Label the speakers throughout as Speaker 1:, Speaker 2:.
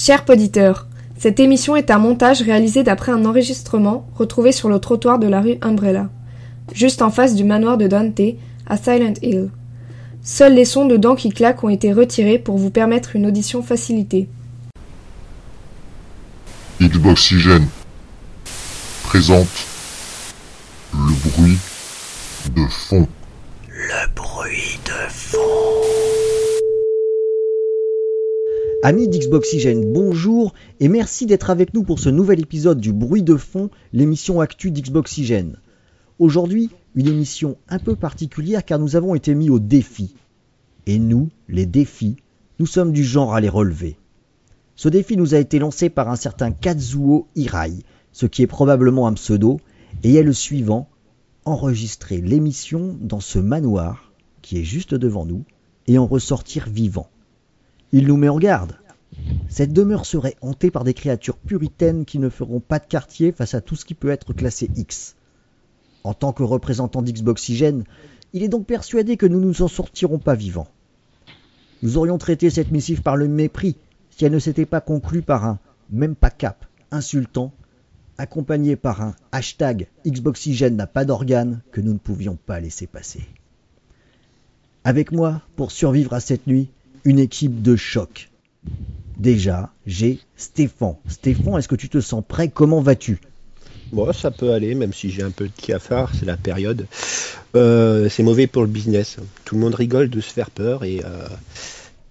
Speaker 1: Chers auditeurs, cette émission est un montage réalisé d'après un enregistrement retrouvé sur le trottoir de la rue Umbrella, juste en face du manoir de Dante, à Silent Hill. Seuls les sons de dents qui claquent ont été retirés pour vous permettre une audition facilitée.
Speaker 2: Xboxygène présente le bruit de fond.
Speaker 3: Le bruit de fond.
Speaker 4: Amis d'Xboxygène, bonjour et merci d'être avec nous pour ce nouvel épisode du Bruit de fond, l'émission Actu d'Xboxygène. Aujourd'hui, une émission un peu particulière car nous avons été mis au défi. Et nous, les défis, nous sommes du genre à les relever. Ce défi nous a été lancé par un certain Kazuo Hirai, ce qui est probablement un pseudo, et est le suivant enregistrer l'émission dans ce manoir qui est juste devant nous et en ressortir vivant. Il nous met en garde. Cette demeure serait hantée par des créatures puritaines qui ne feront pas de quartier face à tout ce qui peut être classé X. En tant que représentant d'Xboxygène, il est donc persuadé que nous ne nous en sortirons pas vivants. Nous aurions traité cette missive par le mépris si elle ne s'était pas conclue par un même pas cap insultant, accompagné par un hashtag Xboxygène n'a pas d'organes que nous ne pouvions pas laisser passer. Avec moi, pour survivre à cette nuit, une équipe de choc. Déjà, j'ai Stéphane. Stéphane, est-ce que tu te sens prêt? Comment vas-tu?
Speaker 5: Bon, ça peut aller, même si j'ai un peu de cafard, c'est la période. Euh, c'est mauvais pour le business. Tout le monde rigole de se faire peur et, euh,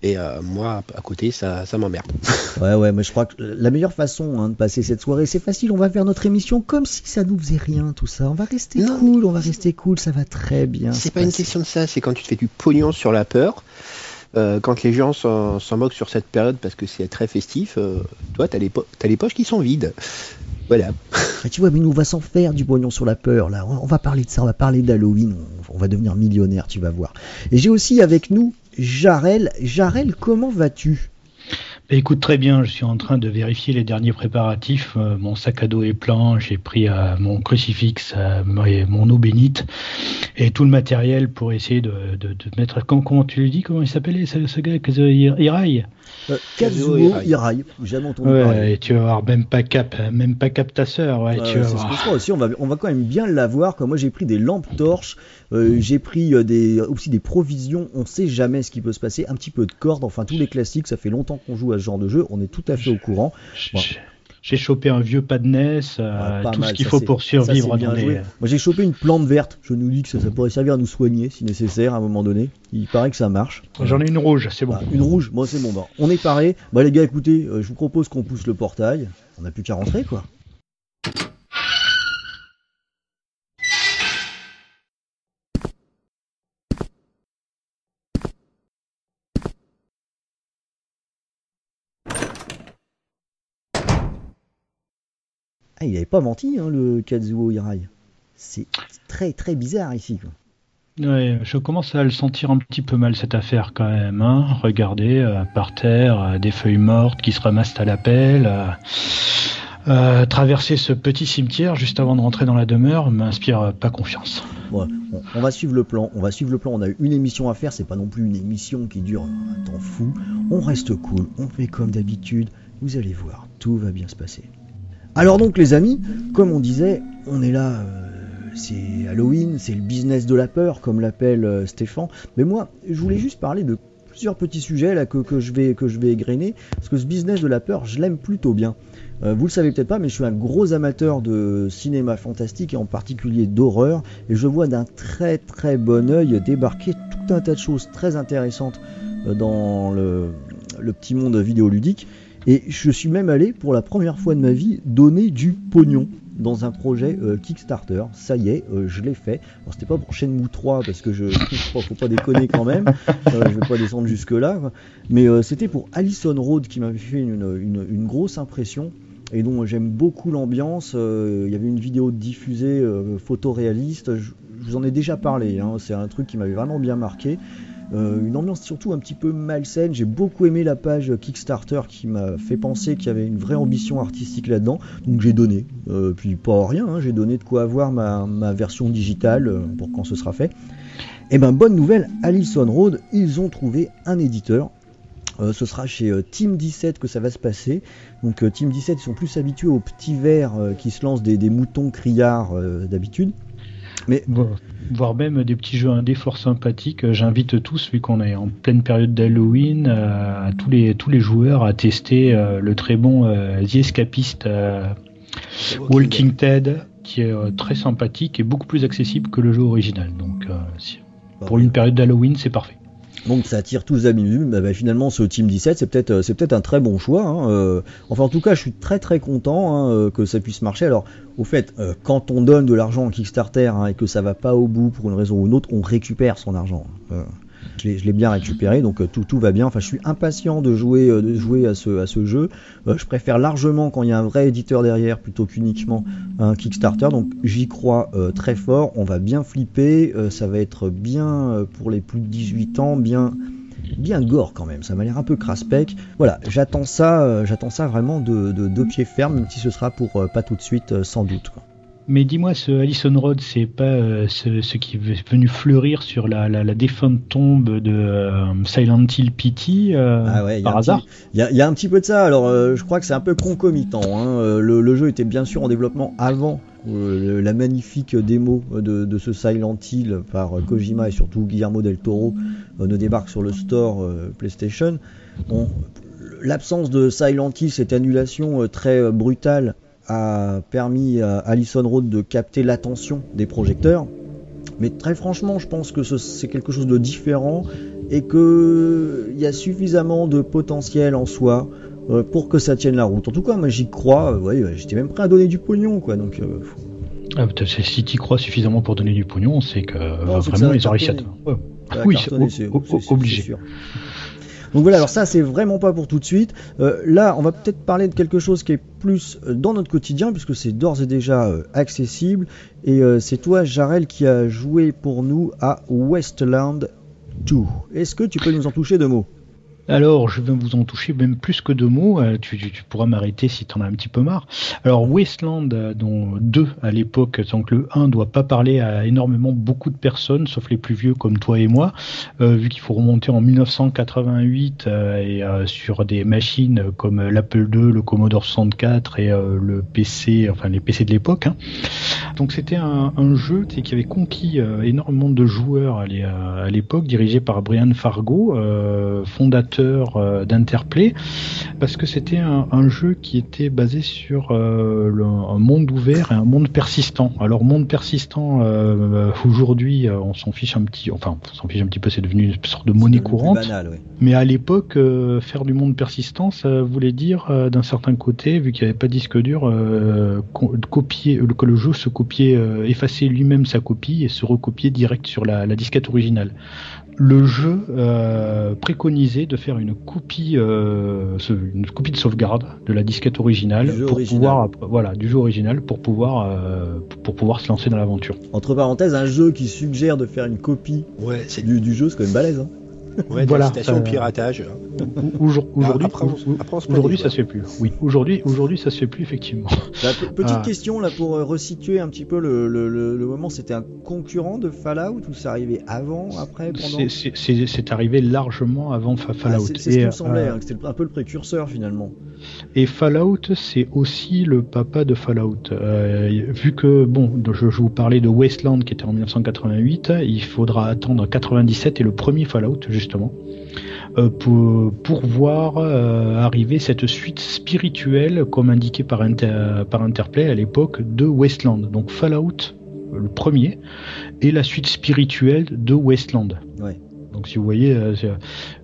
Speaker 5: et euh, moi, à côté, ça, ça m'emmerde.
Speaker 4: Ouais, ouais, mais je crois que la meilleure façon hein, de passer cette soirée, c'est facile. On va faire notre émission comme si ça nous faisait rien, tout ça. On va rester
Speaker 5: Non.
Speaker 4: cool, on va rester cool, ça va très bien.
Speaker 5: C'est pas une question de ça, c'est quand tu te fais du pognon sur la peur. Euh, quand les gens s'en moquent sur cette période parce que c'est très festif, euh, toi, t'as les, po- poches qui sont vides. Voilà.
Speaker 4: Ah, tu vois, mais nous, on va s'en faire du pognon sur la peur, là. On va parler de ça, on va parler d'Halloween, on, va devenir millionnaire, tu vas voir. Et j'ai aussi avec nous Jarel. Jarel, comment vas-tu?
Speaker 6: Écoute, très bien, je suis en train de vérifier les derniers préparatifs. Euh, mon sac à dos est plein, j'ai pris euh, mon crucifix, euh, mon eau bénite et tout le matériel pour essayer de, mettre. Comment, comment tu le dis Comment il s'appelait ce, ce gars Hirai
Speaker 4: euh,
Speaker 5: Kazuo Hirai.
Speaker 4: Hirai, jamais entendu parler.
Speaker 6: Ouais, et tu vas voir, même pas cap, même pas cap ta sœur, ouais, tu vas
Speaker 4: c'est ce que je crois aussi. On va, on va quand même bien l'avoir. Comme moi, j'ai pris des lampes torches, euh, j'ai pris euh, des, aussi des provisions. On sait jamais ce qui peut se passer. Un petit peu de corde, enfin tous les classiques. Ça fait longtemps qu'on joue à ce genre de jeu. On est tout à fait au courant. Bon.
Speaker 6: J'ai- J'ai chopé un vieux pas de NES, euh,
Speaker 4: pas
Speaker 6: tout
Speaker 4: mal,
Speaker 6: ce qu'il faut pour survivre
Speaker 4: bien joué. Moi, j'ai chopé une plante verte. Je nous dis que ça, ça pourrait servir à nous soigner si nécessaire à un moment donné. Il paraît que ça marche.
Speaker 6: J'en ai une rouge, c'est bon.
Speaker 4: Ah, une rouge, moi c'est bon. Bah, on est paré. Bah les gars, écoutez, euh, je vous propose qu'on pousse le portail. On n'a plus qu'à rentrer quoi. Ah, il avait pas menti, hein, le Kazuo Hirai. C'est très très bizarre ici. Quoi.
Speaker 6: Ouais, je commence à le sentir un petit peu mal cette affaire quand même. Hein. Regardez, euh, par terre, euh, des feuilles mortes qui se ramassent à la pelle. euh, traverser ce petit cimetière juste avant de rentrer dans la demeure m'inspire pas confiance.
Speaker 4: Bon, on, on va suivre le plan. On va suivre le plan. On a une émission à faire. C'est pas non plus une émission qui dure un temps fou. On reste cool. On fait comme d'habitude. Vous allez voir, tout va bien se passer. Alors donc les amis, comme on disait, on est là. euh, c'est Halloween, c'est le business de la peur, comme l'appelle euh, Stéphane. Mais moi, je voulais juste parler de plusieurs petits sujets là que, je vais que je vais parce que ce business de la peur, je l'aime plutôt bien. Euh, vous le savez peut-être pas, mais je suis un gros amateur de cinéma fantastique et en particulier d'horreur, et je vois d'un très très bon œil débarquer tout un tas de choses très intéressantes euh, dans le petit monde vidéoludique. Et je suis même allé pour la première fois de ma vie donner du pognon dans un projet euh, Kickstarter. Ça y est, euh, je l'ai fait. Alors c'était pas pour Shenmue 3 parce que je, crois faut pas déconner quand même. Euh, je vais pas descendre jusque là. Mais euh, c'était pour Allison Road qui m'avait fait une, grosse impression et dont j'aime beaucoup l'ambiance. Il y avait une vidéo diffusée photoréaliste. Je, je vous en ai déjà parlé. hein. C'est un truc qui m'avait vraiment bien marqué. Euh, une ambiance surtout un petit peu malsaine. J'ai beaucoup aimé la page Kickstarter qui m'a fait penser qu'il y avait une vraie ambition artistique là-dedans. Donc j'ai donné. Euh, puis pas rien, hein. j'ai donné de quoi avoir ma, version digitale euh, pour quand ce sera fait. Et ben bonne nouvelle, Allison Road, ils ont trouvé un éditeur ce sera chez Team 17 que ça va se passer. Donc Team 17, ils sont plus habitués aux petits vers qui se lancent des, moutons criards d'habitude. Mais
Speaker 6: Vo- Voire même des petits jeux indés fort sympathiques. Euh, J'invite tous, vu qu'on est en pleine période d'Halloween, euh, à tous les, tous les joueurs à tester euh, le très bon The Escapist euh, Walking Dead, qui est très sympathique et beaucoup plus accessible que le jeu original. Donc, si- pour une période d'Halloween, c'est parfait.
Speaker 4: Donc ça attire tous les amis. Bah, bah, finalement, ce Team 17, c'est peut-être euh, c'est peut-être un très bon choix. hein, euh. enfin, en tout cas, je suis très très content hein, euh, que ça puisse marcher. Alors, au fait, quand on donne de l'argent en Kickstarter hein, et que ça va pas au bout pour une raison ou une autre, on récupère son argent. Je l'ai- bien récupéré, donc euh, tout, va bien. Enfin, je suis impatient de jouer, euh, de jouer à ce, à ce jeu. Euh, je préfère largement quand il y a un vrai éditeur derrière plutôt qu'uniquement un Kickstarter. Donc j'y crois très fort. On va bien flipper. ça va être bien pour les plus de 18 ans, bien bien gore quand même. Ça m'a l'air un peu craspec. Voilà, j'attends ça, j'attends ça vraiment de, de deux pieds fermes, même si ce sera pour pas tout de suite, sans doute.
Speaker 6: Mais dis-moi, ce Allison Road, c'est pas euh, ce, ce qui est venu fleurir sur la, la, la défunte tombe de euh, Silent Hill Pity euh,
Speaker 4: Ah ouais,
Speaker 6: par hasard?
Speaker 4: Il y, a- il y a un petit peu de ça. Alors, je crois que c'est un peu concomitant. hein. Le, le jeu était bien sûr en développement avant la magnifique démo de, de ce Silent Hill par Kojima et surtout Guillermo del Toro ne débarque sur le store PlayStation. Bon, l'absence de Silent Hill, cette annulation très brutale, a permis à Allison Road de capter l'attention des projecteurs. Mais très franchement, je pense que ce- c'est quelque chose de différent et que il y a suffisamment de potentiel en soi euh, pour que ça tienne la route. En tout cas, moi j'y crois. euh, ouais, J'étais même prêt à donner du pognon, quoi. Donc, euh, faut-
Speaker 6: Ah, si tu crois suffisamment pour donner du pognon, c'est que euh,
Speaker 4: Non,
Speaker 6: vraiment ils ont réussi à. Ouais. oui, c'est- obligé.
Speaker 4: Donc voilà, alors ça c'est vraiment pas pour tout de suite. Euh, là, on va peut-être parler de quelque chose qui est plus euh, dans notre quotidien, puisque c'est d'ores et déjà euh, accessible. Et c'est toi, Jarel, qui a joué pour nous à Westland 2. Est-ce que tu peux nous en toucher deux mots?
Speaker 6: Alors, je vais vous en toucher même plus que deux mots. euh, tu, tu- tu pourras m'arrêter si tu en as un petit peu marre. Alors, Wasteland, euh, dont 2 à l'époque, donc le 1 doit pas parler à énormément beaucoup de personnes, sauf les plus vieux comme toi et moi, euh, vu qu'il faut remonter en 1988 euh, et euh, sur des machines comme l'Apple II, le Commodore 64 et le PC, enfin les PC de l'époque. hein. Donc c'était un, un jeu qui avait conquis énormément de joueurs à l'é- à l'époque, dirigé par Brian Fargo, fondateur euh, d'Interplay, parce que c'était un, un jeu qui était basé sur euh, le- un monde ouvert et un monde persistant. Alors monde persistant, euh, aujourd'hui, on s'en fiche un petit, enfin on s'en fiche un petit peu, c'est devenu une sorte de monnaie courante.
Speaker 4: banal.
Speaker 6: Mais à l'époque, faire du monde persistant, ça voulait dire, d'un certain côté, vu qu'il n'y avait pas de disque dur, co- copier, que le jeu se copiait, effacer lui-même sa copie et se recopier direct sur la, la disquette originale. Le jeu euh, préconisait de faire une copie, euh, une copie de sauvegarde de la disquette originale
Speaker 4: Du jeu
Speaker 6: pour
Speaker 4: original.
Speaker 6: pouvoir, voilà, du jeu original pour pouvoir, euh, pour pouvoir se lancer dans l'aventure.
Speaker 4: Entre parenthèses, un jeu qui suggère de faire une copie
Speaker 5: Ouais, c'est
Speaker 4: du, du jeu, c'est quand même balèze. Hein.
Speaker 5: Ouais,
Speaker 6: Voilà,
Speaker 5: d'incitation au
Speaker 6: euh,
Speaker 5: piratage.
Speaker 6: Aujourd- Aujourd'hui,
Speaker 5: plaint,
Speaker 6: ça se fait plus. Oui, aujourd'hui, aujourd'hui, ça se fait plus effectivement.
Speaker 4: Bah, pe- petite
Speaker 6: Ah.
Speaker 4: question là pour euh, resituer un petit peu le, le, le- le moment, c'était un concurrent de Fallout ou ça arrivait avant, après, pendant
Speaker 6: C'est- C'est c'est- c'est arrivé largement avant
Speaker 4: Ah,
Speaker 6: Fallout.
Speaker 4: C'est c'est ce qui me semblait,
Speaker 6: euh,
Speaker 4: hein, c'était un peu le précurseur finalement.
Speaker 6: et Fallout, c'est aussi le papa de Fallout. Euh, vu que, bon, je, je vous parlais de Wasteland qui était en 1988, il faudra attendre 97 et le premier Fallout, justement, euh, pour, voir euh, arriver cette suite spirituelle, comme indiqué par, par Interplay à l'époque, de Wasteland. Donc Fallout, le premier, et la suite spirituelle de Wasteland.
Speaker 4: Ouais.
Speaker 6: Donc si vous voyez, euh, c'est-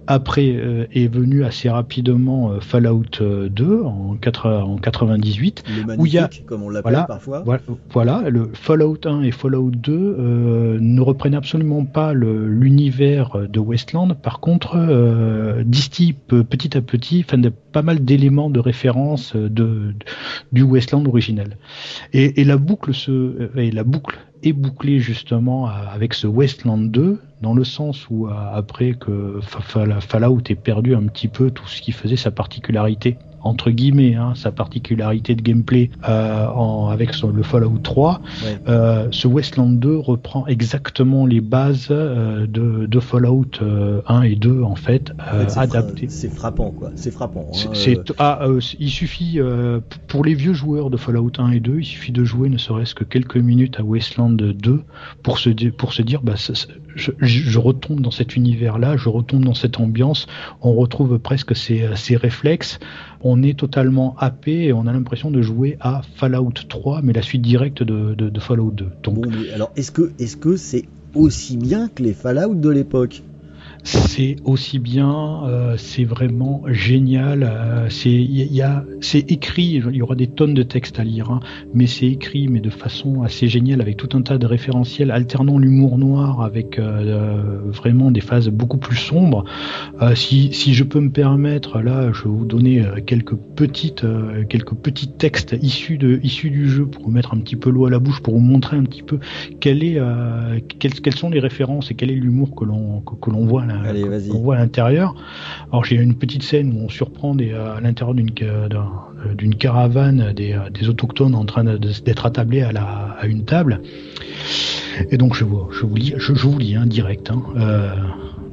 Speaker 6: après euh, est venu assez rapidement euh, Fallout euh, 2 en, 4, en 98.
Speaker 4: Le
Speaker 6: Où il y a-
Speaker 4: comme on l'appelle
Speaker 6: Voilà,
Speaker 4: parfois.
Speaker 6: Voilà, voilà, le Fallout 1 et Fallout 2 euh, ne reprennent absolument pas l'univers de Westland. Par contre, euh, distillent pe- petit à petit de, pas mal d'éléments de référence de, de- du Westland original. Et, et la boucle se, euh, et la boucle est bouclée justement avec ce Westland 2 dans le sens où euh, après que Fa- Fa- Fallout ait perdu un petit peu tout ce qui faisait sa particularité entre guillemets hein, sa particularité de gameplay euh, en, avec son, le Fallout 3,
Speaker 4: Ouais.
Speaker 6: euh, ce Westland 2 reprend exactement les bases euh, de, de Fallout euh, 1 et 2 en fait,
Speaker 4: En
Speaker 6: euh,
Speaker 4: fait, c'est frappant, quoi. C'est frappant. hein,
Speaker 6: C'est-
Speaker 4: euh,
Speaker 6: ah, euh, il suffit euh, pour les vieux joueurs de Fallout 1 et 2, il suffit de jouer ne serait-ce que quelques minutes à Wasteland 2 pour se pour se dire bah ça- ça- je, je- retombe dans cet univers-là, je retombe dans cette ambiance, on retrouve presque ces, ces réflexes, on est totalement happé et on a l'impression de jouer à Fallout 3 mais la suite directe de, Fallout 2. Donc
Speaker 4: alors, est-ce que est-ce que c'est aussi bien que les Fallout de l'époque?
Speaker 6: C'est aussi bien, euh, c'est vraiment génial. euh, c'est y, a, c'est écrit. Il y aura des tonnes de textes à lire, hein, mais c'est écrit, mais de façon assez géniale, avec tout un tas de référentiels, alternant l'humour noir avec euh, euh, vraiment des phases beaucoup plus sombres. Euh, si, si je peux me permettre, là, je vais vous donner euh, quelques petites, quelques petits textes issus de, issus du jeu pour vous mettre un petit peu l'eau à la bouche, pour vous montrer un petit peu est, quelles, quelles sont les références et quel est l'humour que l'on que l'on voit là,
Speaker 4: Allez,
Speaker 6: que-
Speaker 4: vas-y.
Speaker 6: qu'on voit à l'intérieur. Alors j'ai une petite scène où on surprend des, à l'intérieur d'une euh, d'une caravane des, euh, des autochtones en train d'être attablés à, la, à une table. Et donc je vous, je vous lis, je, je vous lis hein, direct. hein. Euh,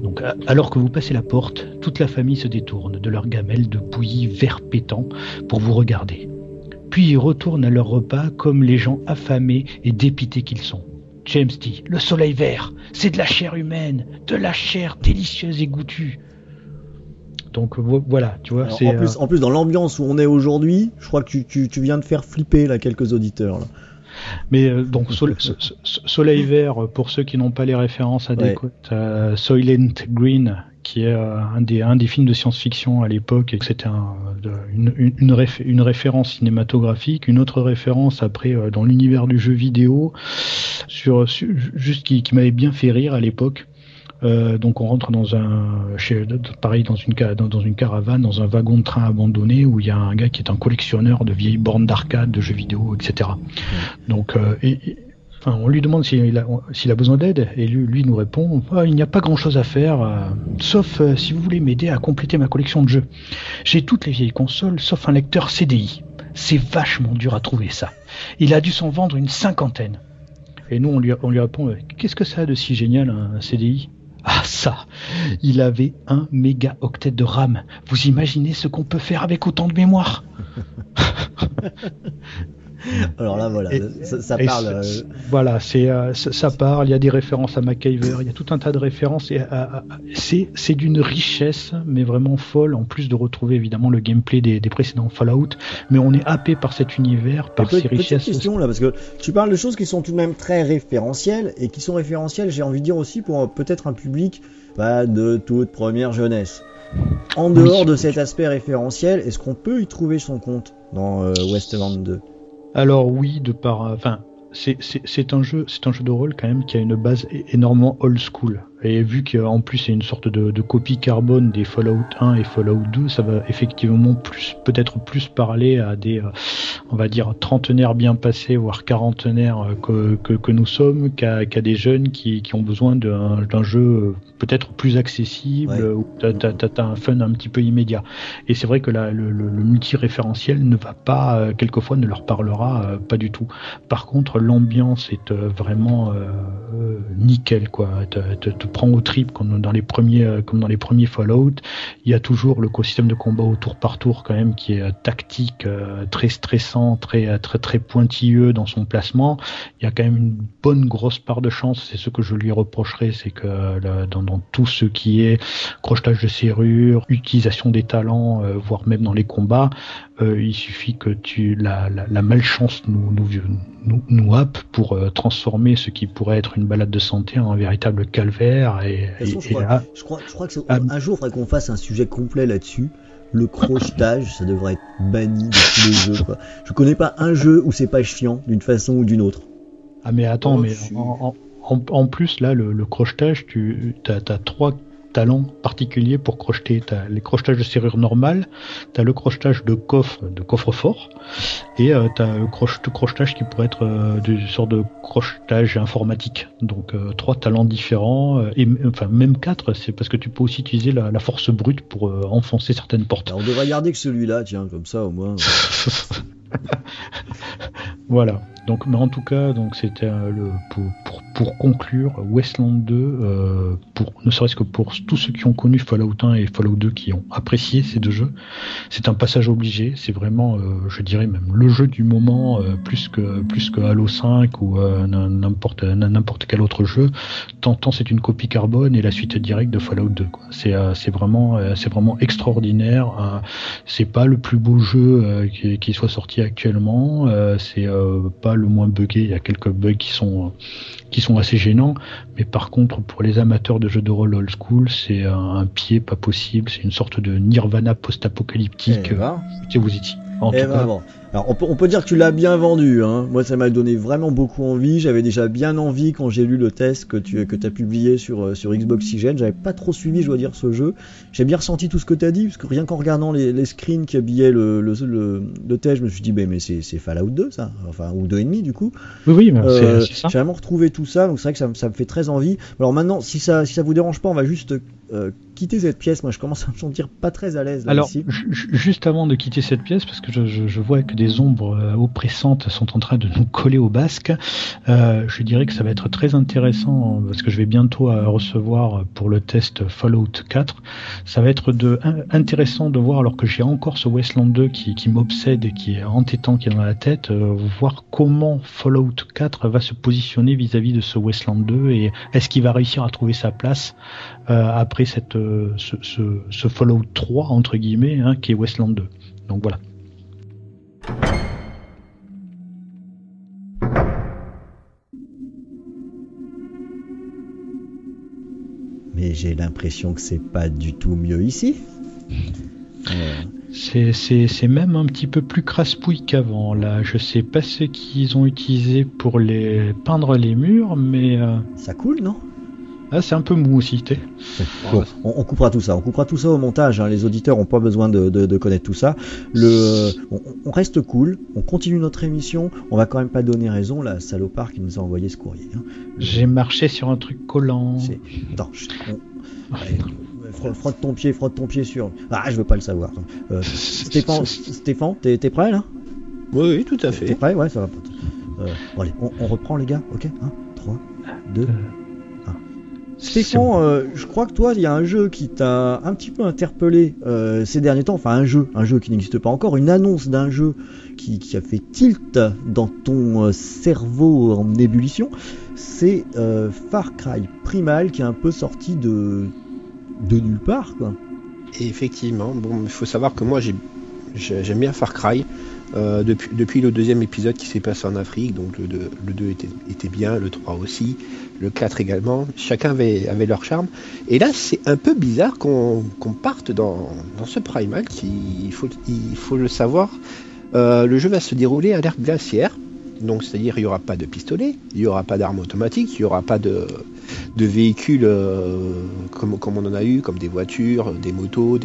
Speaker 6: donc, alors que vous passez la porte, toute la famille se détourne de leur gamelle de bouillie vert pétant pour vous regarder. Puis ils retournent à leur repas comme les gens affamés et dépités qu'ils sont. James dit Le soleil vert, c'est de la chair humaine, de la chair délicieuse et goûtue. Donc vo- voilà, tu vois,
Speaker 4: Alors,
Speaker 6: c'est.
Speaker 4: en, plus,
Speaker 6: euh,
Speaker 4: en plus, dans l'ambiance où on est aujourd'hui, je crois que tu, tu, tu viens de faire flipper là quelques auditeurs. Là.
Speaker 6: Mais euh, donc Sol- so- so- Soleil Vert, euh, pour ceux qui n'ont pas les références adéquates, euh, Soylent Green, qui est un, des, un des films de science-fiction à l'époque, et que c'était un, de- une, une, une, réf- une référence cinématographique, une autre référence après euh, dans l'univers du jeu vidéo, sur, sur- juste qui, qui m'avait bien fait rire à l'époque. Euh, donc on rentre dans un chez, pareil dans une dans, dans une caravane dans un wagon de train abandonné où il y a un gars qui est un collectionneur de vieilles bornes d'arcade de jeux vidéo etc donc euh, et, et- on lui demande s'il a, besoin d'aide et lui, nous répond Ah, il n'y a pas grand chose à faire euh, sauf euh, si vous voulez m'aider à compléter ma collection de jeux. J'ai toutes les vieilles consoles sauf un lecteur CDI c'est vachement dur à trouver ça. Il a dû s'en vendre une cinquantaine et nous, on lui, on lui répond, qu'est-ce que ça a de si génial un CDI Ah ça, il avait un méga octet de RAM. Vous imaginez ce qu'on peut faire avec autant de mémoire?
Speaker 4: Alors là, voilà,
Speaker 6: Et-
Speaker 4: ça, parle.
Speaker 6: Voilà, c'est ça, ça parle. Il y a des références à MacGyver, il y a tout un tas de références. Et c'est d'une richesse, mais vraiment folle. En plus de retrouver évidemment le gameplay des, des précédents Fallout, mais on est happé par cet univers, par
Speaker 4: petite
Speaker 6: richesses.
Speaker 4: question là, parce que tu parles de choses qui sont tout de même très référentielles et qui sont référentielles, j'ai envie de dire aussi pour euh, peut-être un public pas de toute première jeunesse. En dehors de cet aspect référentiel, est-ce qu'on peut y trouver son compte dans euh, Westland 2
Speaker 6: Alors oui, de par, enfin, c'est- un jeu, c'est un jeu de rôle quand même qui a une base énormément old school. Et vu qu'en plus c'est une sorte de, de copie carbone des Fallout 1 et Fallout 2, ça va effectivement plus, peut-être plus parler à des, euh, on va dire trentenaires bien passés, voire quarantenaires euh, que, que, que nous sommes, qu'à qu'à des jeunes qui, qui ont besoin d'un jeu euh, peut-être plus accessible,
Speaker 4: Ouais.
Speaker 6: où t'as un fun un petit peu immédiat. Et c'est vrai que la- le, le, le multi-référentiel ne va pas, quelquefois, ne leur parlera pas du tout. Par contre, l'ambiance est vraiment euh, nickel, quoi. Prend au trip comme dans les premiers, euh, comme dans les premiers Fallout. Il y a toujours le co-système de combat au tour par tour, quand même, qui est euh, tactique, euh, très stressant, très, très, très pointilleux dans son placement. Il y a quand même une bonne grosse part de chance. C'est ce que je lui reprocherais, c'est que dans, tout ce qui est crochetage de serrure, utilisation des talents, voire même dans les combats, il suffit que tu la, malchance nous nous, nous, nous happe pour transformer ce qui pourrait être une balade de santé en un véritable calvaire. Et,
Speaker 4: De toute façon,
Speaker 6: et-
Speaker 4: je,
Speaker 6: et
Speaker 4: crois,
Speaker 6: là,
Speaker 4: je, crois, je crois que c'est-
Speaker 6: Ah.
Speaker 4: un jour, il faudrait qu'on fasse un sujet complet là-dessus. Le crochetage, ça devrait être banni de tous les jeux. Quoi. Je connais pas un jeu où c'est pas chiant d'une façon ou d'une autre.
Speaker 6: ah mais attends,
Speaker 4: Oh,
Speaker 6: mais en, en, en- en plus là, le, le crochetage, tu as, trois talent particulier pour crocheter. Tu as les crochetages de serrure normale, tu as le crochetage de coffre, de coffre-fort, et euh, tu as le crochetage qui pourrait être euh, une sorte de crochetage informatique. Donc euh, trois talents différents, et enfin même quatre, c'est parce que tu peux aussi utiliser la, force brute pour enfoncer certaines portes.
Speaker 4: on devrait garder que celui-là, tiens, comme ça au moins.
Speaker 6: voilà. Donc, mais en tout cas, donc c'était le pour, conclure Westland 2, euh, ne serait-ce que pour tous ceux qui ont connu Fallout 1 et Fallout 2 qui ont apprécié ces deux jeux, c'est un passage obligé. C'est vraiment, euh, je dirais même le jeu du moment euh, plus que Halo 5 ou euh, n'importe quel autre jeu. Tant, c'est une copie carbone et la suite directe de Fallout 2. C'est vraiment c'est vraiment extraordinaire. c'est pas le plus beau jeu qui, soit sorti actuellement. c'est pas le moins buggé. Il y a quelques bugs qui sont qui sont assez gênants, mais par contre pour les amateurs de jeux de rôle old school, c'est un, pied pas possible. C'est une sorte de nirvana post-apocalyptique. Eh ben. vous y
Speaker 4: En eh tout ben, cas. Alors on peut, dire que tu l'as bien vendu. Hein. Moi ça m'a donné vraiment beaucoup envie. J'avais déjà bien envie quand j'ai lu le test que tu que as publié sur, euh, sur Xbox Oxygen. J'avais pas trop suivi, je dois dire, ce jeu. J'ai bien ressenti tout ce que tu as dit, parce que rien qu'en regardant les, les, screens qui habillaient le, le, le, test, je me suis dit, mais c'est Fallout 2 ça, enfin, ou 2,5 du coup.
Speaker 6: Oui, oui, euh, c'est ça.
Speaker 4: J'ai vraiment retrouvé tout ça, donc c'est vrai que ça, ça, me fait très envie. Alors maintenant, si ça, si ça vous dérange pas, on va juste euh, quitter cette pièce. Moi je commence à me sentir pas très à l'aise.
Speaker 6: Alors, juste avant de quitter cette pièce, parce que je, je, je vois que des ombres euh, oppressantes sont en train de nous coller au basque. Euh, je dirais que ça va être très intéressant parce que je vais bientôt euh, recevoir pour le test Fallout 4. Ça va être de, intéressant de voir, alors que j'ai encore ce Westland 2 qui, qui m'obsède et qui est entêtant, qui est dans la tête, euh, voir comment Fallout 4 va se positionner vis-à-vis de ce Westland 2 et est-ce qu'il va réussir à trouver sa place euh, après cette, ce, ce, ce, Fallout 3 entre guillemets hein, qui est Westland 2. Donc voilà.
Speaker 4: mais j'ai l'impression que c'est pas du tout mieux ici.
Speaker 6: C'est même un petit peu plus craspouille qu'avant. Là, je sais pas ce qu'ils ont utilisé pour les peindre les murs, mais euh,
Speaker 4: ça coule, non?
Speaker 6: Ah, c'est un peu mou aussi,
Speaker 4: Bon, on, coupera tout ça. On coupera tout ça au montage. Hein. Les auditeurs n'ont pas besoin de, connaître tout ça. Le, on, reste cool. On continue notre émission. On va quand même pas donner raison la salopard qui nous a envoyé ce courrier. Hein.
Speaker 6: J'ai marché sur un truc collant.
Speaker 4: Attends, frotte ton pied, frotte ton pied sur. Ah, je veux pas le savoir. Euh, Stéphane, Stéphane, t'es prêt là?
Speaker 5: Oui, oui, tout à fait.
Speaker 4: T'es prêt? Ouais, ça va. Euh, bon, allez, on, reprend les gars. Ok 1, 3, 2. Stéphane, euh, je crois que toi, il y a un jeu qui t'a un petit peu interpellé euh, ces derniers temps, enfin un jeu, un jeu qui n'existe pas encore, une annonce d'un jeu qui, a fait tilt dans ton euh, cerveau en ébullition, c'est Far Cry Primal qui est un peu sorti de, de nulle part. Quoi.
Speaker 5: effectivement, bon, il faut savoir que moi j'aime bien Far Cry. Depuis, depuis, le deuxième épisode qui s'est passé en Afrique, donc le 2, le 2 était, bien, le 3 aussi le 4 également, chacun avait, leur charme. Et là, c'est un peu bizarre qu'on parte dans, ce primal, qui, il, faut, le savoir. Euh, le jeu va se dérouler à l'ère glaciaire, donc c'est-à-dire il n'y aura pas de pistolet, il n'y aura pas d'armes automatiques, il n'y aura pas de, véhicules euh, comme, on en a eu, comme des voitures, des motos,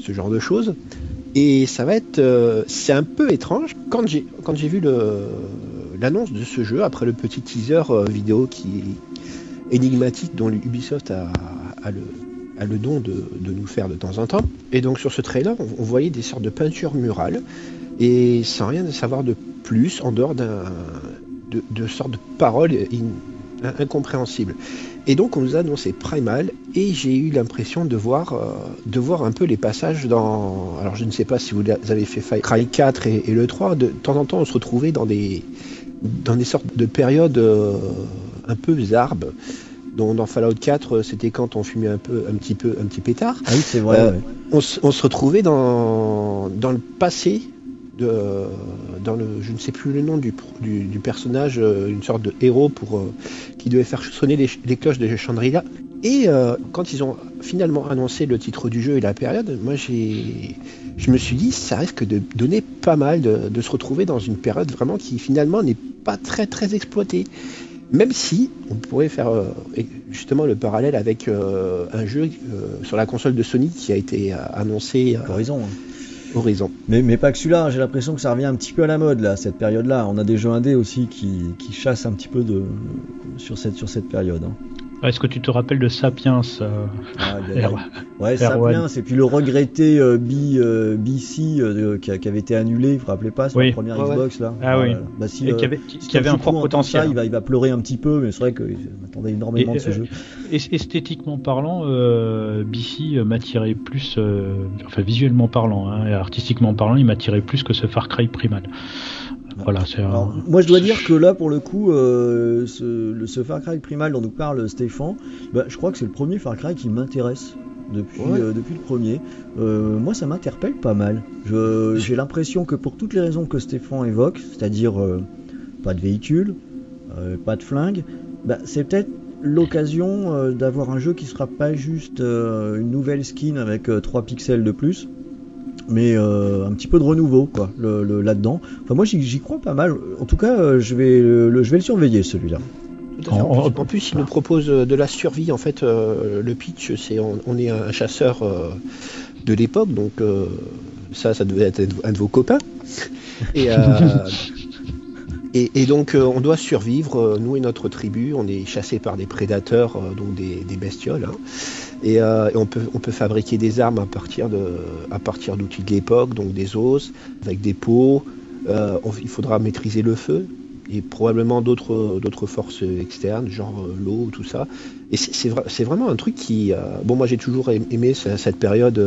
Speaker 5: ce genre de choses. Et ça va être, euh, c'est un peu étrange quand j'ai quand j'ai vu l'annonce de ce jeu après le petit teaser euh, vidéo qui est énigmatique dont Ubisoft a, le, don de, nous faire de temps en temps. Et donc sur ce trailer, on, voyait des sortes de peintures murales et sans rien de savoir de plus en dehors d'un de, sortes de paroles incompréhensibles. Et donc on nous a annoncé Primal et j'ai eu l'impression de voir, euh, de voir un peu les passages dans... Alors je ne sais pas si vous avez fait Cry 4 et, et, le 3, de temps en temps on se retrouvait dans des, dans des sortes de périodes euh, un peu zarbes. Dans, dans Fallout 4, c'était quand on fumait un peu, un petit peu, un petit pétard.
Speaker 4: Ah oui, c'est vrai. Euh,
Speaker 5: on, se retrouvait dans, dans le passé, dans le, je ne sais plus le nom du, du, personnage, euh, une sorte de héros pour qui devait faire sonner les, cloches de Chandrila. Et quand ils ont finalement annoncé le titre du jeu et la période, moi j'ai je me suis dit, ça risque de donner pas mal, de, se retrouver dans une période vraiment qui finalement n'est pas très très exploitée. Même si on pourrait faire euh, justement le parallèle avec euh, un jeu euh, sur la console de Sony qui a été annoncé.
Speaker 4: Horizon. Mais, pas que celui-là, hein, j'ai l'impression que ça revient un petit peu à la mode là, cette période-là. On a des jeux indés aussi qui, chassent un petit peu de, sur, cette, sur cette période. hein.
Speaker 6: Est-ce que tu te rappelles de Sapiens euh,
Speaker 4: Ah, il y a-
Speaker 6: R-
Speaker 4: Ouais,
Speaker 6: R1.
Speaker 4: Sapiens, et puis le regretté euh, B, euh, BC euh, qui, qui avait été annulé, vous vous rappelez pas, sur
Speaker 6: Oui.
Speaker 4: la première
Speaker 5: Ouais.
Speaker 4: Xbox là
Speaker 6: Ah oui.
Speaker 4: Voilà. Bah, si,
Speaker 6: et
Speaker 4: euh,
Speaker 6: qui avait, qui-
Speaker 4: si
Speaker 6: qui avait un fort potentiel.
Speaker 4: ça, il, va, il va pleurer un petit peu, mais c'est vrai que je m'attendais énormément
Speaker 6: Et,
Speaker 4: de ce
Speaker 6: euh,
Speaker 4: jeu.
Speaker 6: Es- Esthétiquement parlant, euh, BC m'attirait plus, euh, enfin visuellement parlant, hein, et artistiquement parlant, il m'attirait plus que ce Far Cry Primal. Voilà, c'est un-
Speaker 4: Alors, moi, je dois dire que là, pour le coup, euh, ce, le- ce Far Cry Primal dont nous parle Stéphane, bah, je crois que c'est le premier Far Cry qui m'intéresse depuis,
Speaker 5: Ouais.
Speaker 4: euh, depuis le premier. Euh, moi, ça m'interpelle pas mal. J'ai l'impression que pour toutes les raisons que Stéphane évoque, c'est-à-dire euh, pas de véhicule, euh, pas de flingue, bah, c'est peut-être l'occasion euh, d'avoir un jeu qui sera pas juste euh, une nouvelle skin avec 3 pixels de plus, mais euh, un petit peu de renouveau quoi le, le- là-dedans. Enfin moi j'y crois pas mal. En tout cas euh, je vais le, je vais le surveiller celui-là.
Speaker 5: En,
Speaker 6: En-
Speaker 5: plus, en plus, il nous propose euh, de la survie. En fait, euh, le pitch, c'est on, on est un chasseur euh, de l'époque, donc euh, ça, ça devait être un de vos copains. Et, euh, et, et donc, euh, on doit survivre, euh, nous et notre tribu. On est chassé par des prédateurs, euh, donc des, des bestioles. hein. Et, euh, et on, peut, on peut fabriquer des armes à partir d'outils de l'époque, donc des os, avec des pots. Euh, il faudra maîtriser le feu et probablement d'autres forces externes, genre euh, l'eau, tout ça. Et c'est c'est vra- c'est vraiment un truc qui... bon, moi j'ai toujours aim- aimé ce- cette période,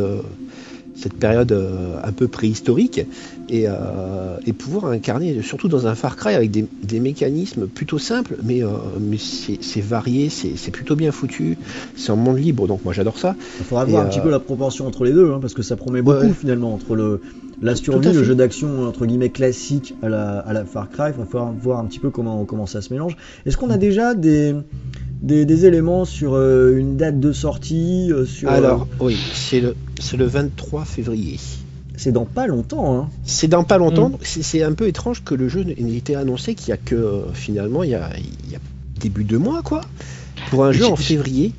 Speaker 5: cette période euh, un peu préhistorique, et, euh, et pouvoir incarner, surtout dans un Far Cry, avec des, des mécanismes plutôt simples, mais, euh, mais c'est varié, c'est plutôt bien foutu, c'est en monde libre, donc moi j'adore ça.
Speaker 4: Il faudra
Speaker 5: Et,
Speaker 4: voir un petit peu la proportion entre les deux hein, parce que ça promet beaucoup
Speaker 5: Ouais.
Speaker 4: finalement entre le la survie, le jeu d'action entre guillemets classique à la, à la Far Cry. Il va falloir voir un petit peu comment comment ça se mélange. Est-ce qu'on a déjà des des, des éléments sur euh, une date de sortie euh, sur
Speaker 5: Alors, oui, c'est le, le 23 février.
Speaker 4: c'est dans pas longtemps hein.
Speaker 5: C'est dans pas longtemps.
Speaker 6: Mm.
Speaker 5: C'est un peu étrange que le jeu n'ait été annoncé qu'il y a que euh, finalement il y a, il y a début de mois quoi. Pour un jeu en février.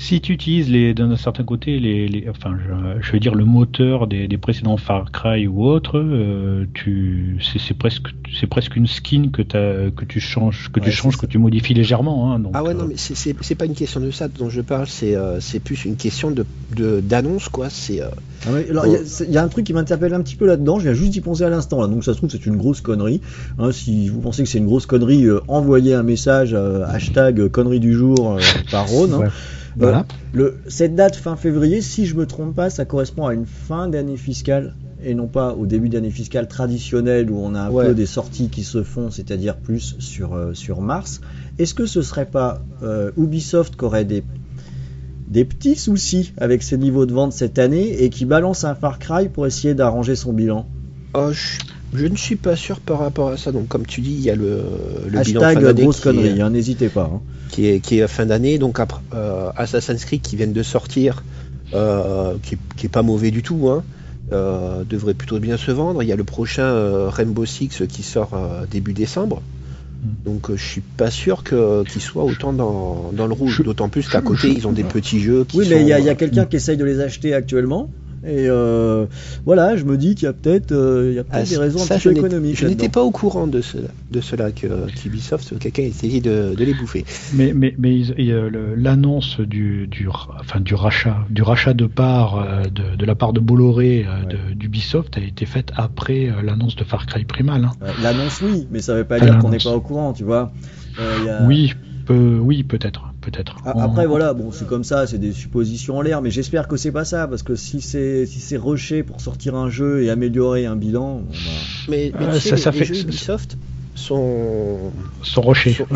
Speaker 6: Si tu utilises les, d'un certain côté, les, les- enfin, je, je veux dire le moteur des, des précédents Far Cry ou autres, euh, tu, c'est, c'est presque, c'est presque une skin que, t'as- que tu changes, que
Speaker 4: Ouais,
Speaker 6: tu changes, que tu modifies légèrement. Hein, donc,
Speaker 5: Ah ouais
Speaker 6: euh,
Speaker 5: non mais c'est- c'est c'est pas une question de ça dont je parle. C'est euh, c'est plus une question de de- d'annonce quoi. C'est euh,
Speaker 4: Ah ouais, alors, il y il y, a un truc qui m'interpelle un petit peu là-dedans, je viens juste d'y penser à l'instant, là. donc ça se trouve c'est une grosse connerie. Hein, si vous pensez que c'est une grosse connerie, euh, envoyez un message, euh, hashtag euh, connerie du jour euh, par Rhône. hein.
Speaker 6: Ouais. Voilà.
Speaker 4: Le, cette date fin février, si je me trompe pas, ça correspond à une fin d'année fiscale et non pas au début d'année fiscale traditionnelle où on a un
Speaker 5: Ouais.
Speaker 4: peu des sorties qui se font, c'est-à-dire plus sur, euh, sur mars. Est-ce que ce serait pas euh, Ubisoft qui aurait des, des petits soucis avec ses niveaux de vente cette année et qui balance un Far Cry pour essayer d'arranger son bilan?
Speaker 5: Oh, je, je ne suis pas sûr par rapport à ça. Donc comme tu dis, il y a le, le bilan de fin
Speaker 4: Hashtag grosse connerie, hein, n'hésitez pas. hein.
Speaker 5: qui est, qui est fin d'année. Donc après, euh, Assassin's Creed qui viennent de sortir, euh, qui, est- qui est pas mauvais du tout, hein, euh, devrait plutôt bien se vendre. Il y a le prochain Rainbow Six qui sort début décembre. Donc euh, je suis pas sûr que qu'il soit autant dans, dans le rouge. D'autant plus qu'à côté ils ont des petits jeux qui
Speaker 4: Oui, mais il y a, quelqu'un qui essaye de les acheter actuellement. Et euh, voilà, je me dis qu'il y a peut-être euh, il y a peut-être
Speaker 5: ah,
Speaker 4: des raisons
Speaker 5: ça,
Speaker 4: un petit peu économiques.
Speaker 5: Je n'étais pas au courant de cela, de cela que qu'Ubisoft, quelqu'un essayait de, de les bouffer.
Speaker 6: Mais, mais, euh, l'annonce du, enfin, du rachat, du rachat de parts euh, de, de la part de Bolloré de- d'Ubisoft a été faite après l'annonce de Far Cry Primal. hein.
Speaker 4: Ouais, L'annonce, oui, mais ça veut pas dire qu'on n'est pas au courant, tu vois. Euh, il y a-
Speaker 6: Oui, oui, peut-être, peut-être. On-
Speaker 4: Après, voilà, bon, c'est comme ça, c'est des suppositions en l'air, mais j'espère que c'est pas ça, parce que si c'est si c'est rushé pour sortir un jeu et améliorer un bilan, bah,
Speaker 5: Mais, mais
Speaker 6: Euh,
Speaker 5: tu sais,
Speaker 6: ça-
Speaker 5: les,
Speaker 6: ça
Speaker 5: les
Speaker 6: fait-
Speaker 5: jeux Ubisoft sont
Speaker 6: Son rocher.
Speaker 5: Sur-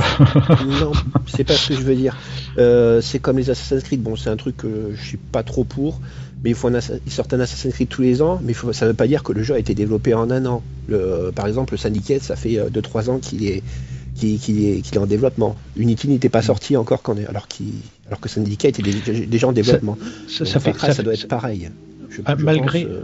Speaker 5: non, c'est pas ce que je veux dire. Euh, c'est comme les Assassin's Creed. Bon, c'est un truc que je suis pas trop pour. Mais il faut un Assa- ils sortent un Assassin's Creed tous les ans, mais faut, ça veut pas dire que le jeu a été développé en un an. Le, par exemple, le Syndicate, ça fait 2-3 ans qu'il est, qu'il, qu'il est, en développement. Unity n'était pas sorti encore quand, alors, que Syndicate était déjà, déjà en développement.
Speaker 6: Ça,
Speaker 5: Donc,
Speaker 6: ça fait,
Speaker 5: Cry, ça,
Speaker 6: fait-
Speaker 5: doit être pareil. Je,
Speaker 6: Ah,
Speaker 5: je
Speaker 6: malgré-
Speaker 5: pense, euh,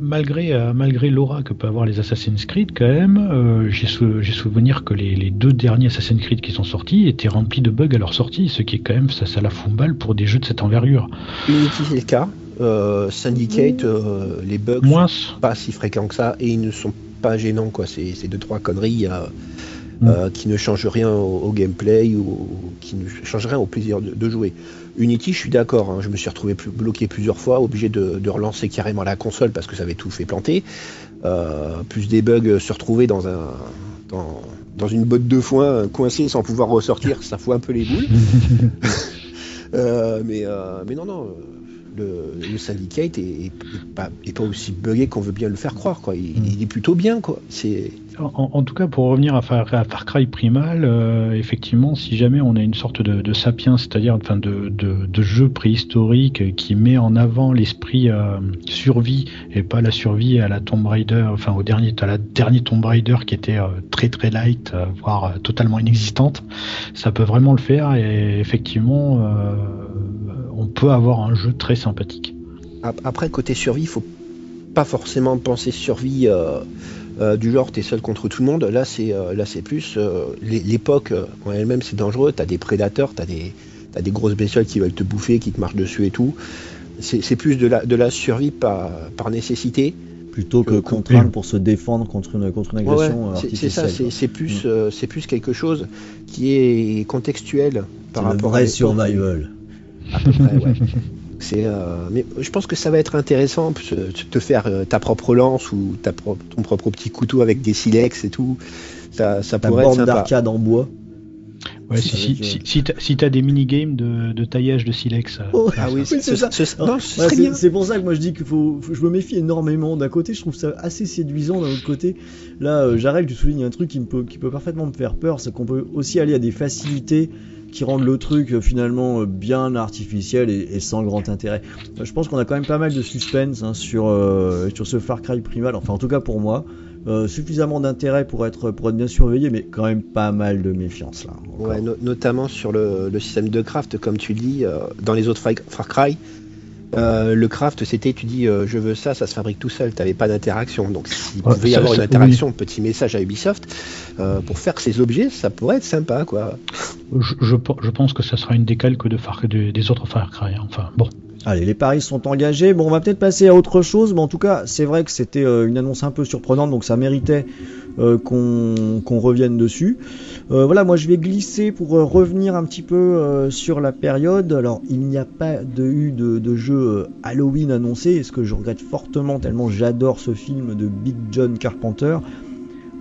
Speaker 6: malgré, euh, malgré l'aura que peut avoir les Assassin's Creed, quand même, euh, j'ai souvenir que les, deux derniers Assassin's Creed qui sont sortis étaient remplis de bugs à leur sortie, ce qui est quand même, ça, ça la fout balle pour des jeux de cette envergure.
Speaker 5: Unity, c'est le cas. Syndicate, les bugs
Speaker 6: Moins.
Speaker 5: sont pas si fréquents que ça et ils ne sont pas gênants, quoi. C'est deux, trois conneries. Mm. qui ne changent rien au, gameplay ou qui ne changent rien au plaisir de jouer. Unity, je suis d'accord, hein. je me suis retrouvé bloqué plusieurs fois, obligé de, relancer carrément la console parce que ça avait tout fait planter. Euh, plus des bugs se retrouver dans un dans, une botte de foin coincée sans pouvoir ressortir, ça fout un peu les boules. Euh, mais, euh, mais non, non, le, Syndicate est, pas, aussi buggé qu'on veut bien le faire croire. Quoi. Il, mm. il est plutôt bien. Quoi. C'est
Speaker 6: en, tout cas, pour revenir à Far, Cry Primal, euh, effectivement, si jamais on a une sorte de, sapiens, c'est-à-dire enfin de, de, jeu préhistorique qui met en avant l'esprit euh, survie et pas la survie à la Tomb Raider, enfin au dernier, à la dernier Tomb Raider qui était euh, très très light, voire totalement inexistante, ça peut vraiment le faire et effectivement, on peut avoir un jeu très sympathique.
Speaker 5: Après, côté survie, il faut pas forcément penser survie euh, du genre t'es seul contre tout le monde. Là c'est euh, là c'est plus euh, l'époque en elle-même c'est dangereux. T'as des prédateurs, t'as des as des grosses bestioles qui veulent te bouffer, qui te marchent dessus et tout. C'est plus de la de la survie par par nécessité
Speaker 4: plutôt que, contraindre pour se défendre contre une, contre une agression
Speaker 5: C'est ça, c'est plus, mm. c'est plus quelque chose qui est contextuel
Speaker 4: par rapport vrai survival.
Speaker 5: À peu près, ouais. Euh, mais je pense que ça va être intéressant de te faire euh, ta propre lance ou ta ton propre petit couteau avec des silex et tout. Ça, ça
Speaker 4: ta
Speaker 5: pourrait
Speaker 4: être sympa. d'arcade en bois.
Speaker 6: Ouais, si, si, si, t'as des mini-games de, taillage de silex.
Speaker 4: Euh, oh, ah oui, c'est ça. C'est pour ça que moi je dis qu'il faut, Je me méfie énormément. D'un côté, je trouve ça assez séduisant. D'un autre côté, là, j'arrête, tu soulignes un truc qui, me peut, qui peut parfaitement me faire peur. C'est qu'on peut aussi aller à des facilités qui rendent le truc euh, finalement euh, bien artificiel et, sans grand intérêt. Je pense qu'on a quand même pas mal de suspense hein, sur, euh, ce Far Cry Primal, enfin en tout cas pour moi. suffisamment d'intérêt pour être, pour bien surveillé, mais quand même pas mal de méfiance là.
Speaker 5: Ouais, notamment sur le, système de craft, comme tu dis, dans les autres Far Cry, euh, le craft, c'était tu dis euh, je veux ça, ça se fabrique tout seul. Tu n'avais pas d'interaction. Donc s'il pouvait y avoir une interaction, petit message à Ubisoft euh, pour faire ces objets, ça pourrait être sympa, quoi.
Speaker 6: Je, pense que ça sera une décalque de Far, des autres Far Cry. Hein. Enfin bon.
Speaker 4: Allez, les paris sont engagés. Bon, on va peut-être passer à autre chose, mais en tout cas, c'est vrai que c'était une annonce un peu surprenante, donc ça méritait qu'on revienne dessus. Euh, voilà, moi je vais glisser pour euh, revenir un petit peu euh, sur la période. Alors, il n'y a pas eu de, jeu Halloween annoncé, ce que je regrette fortement tellement j'adore ce film de Big John Carpenter.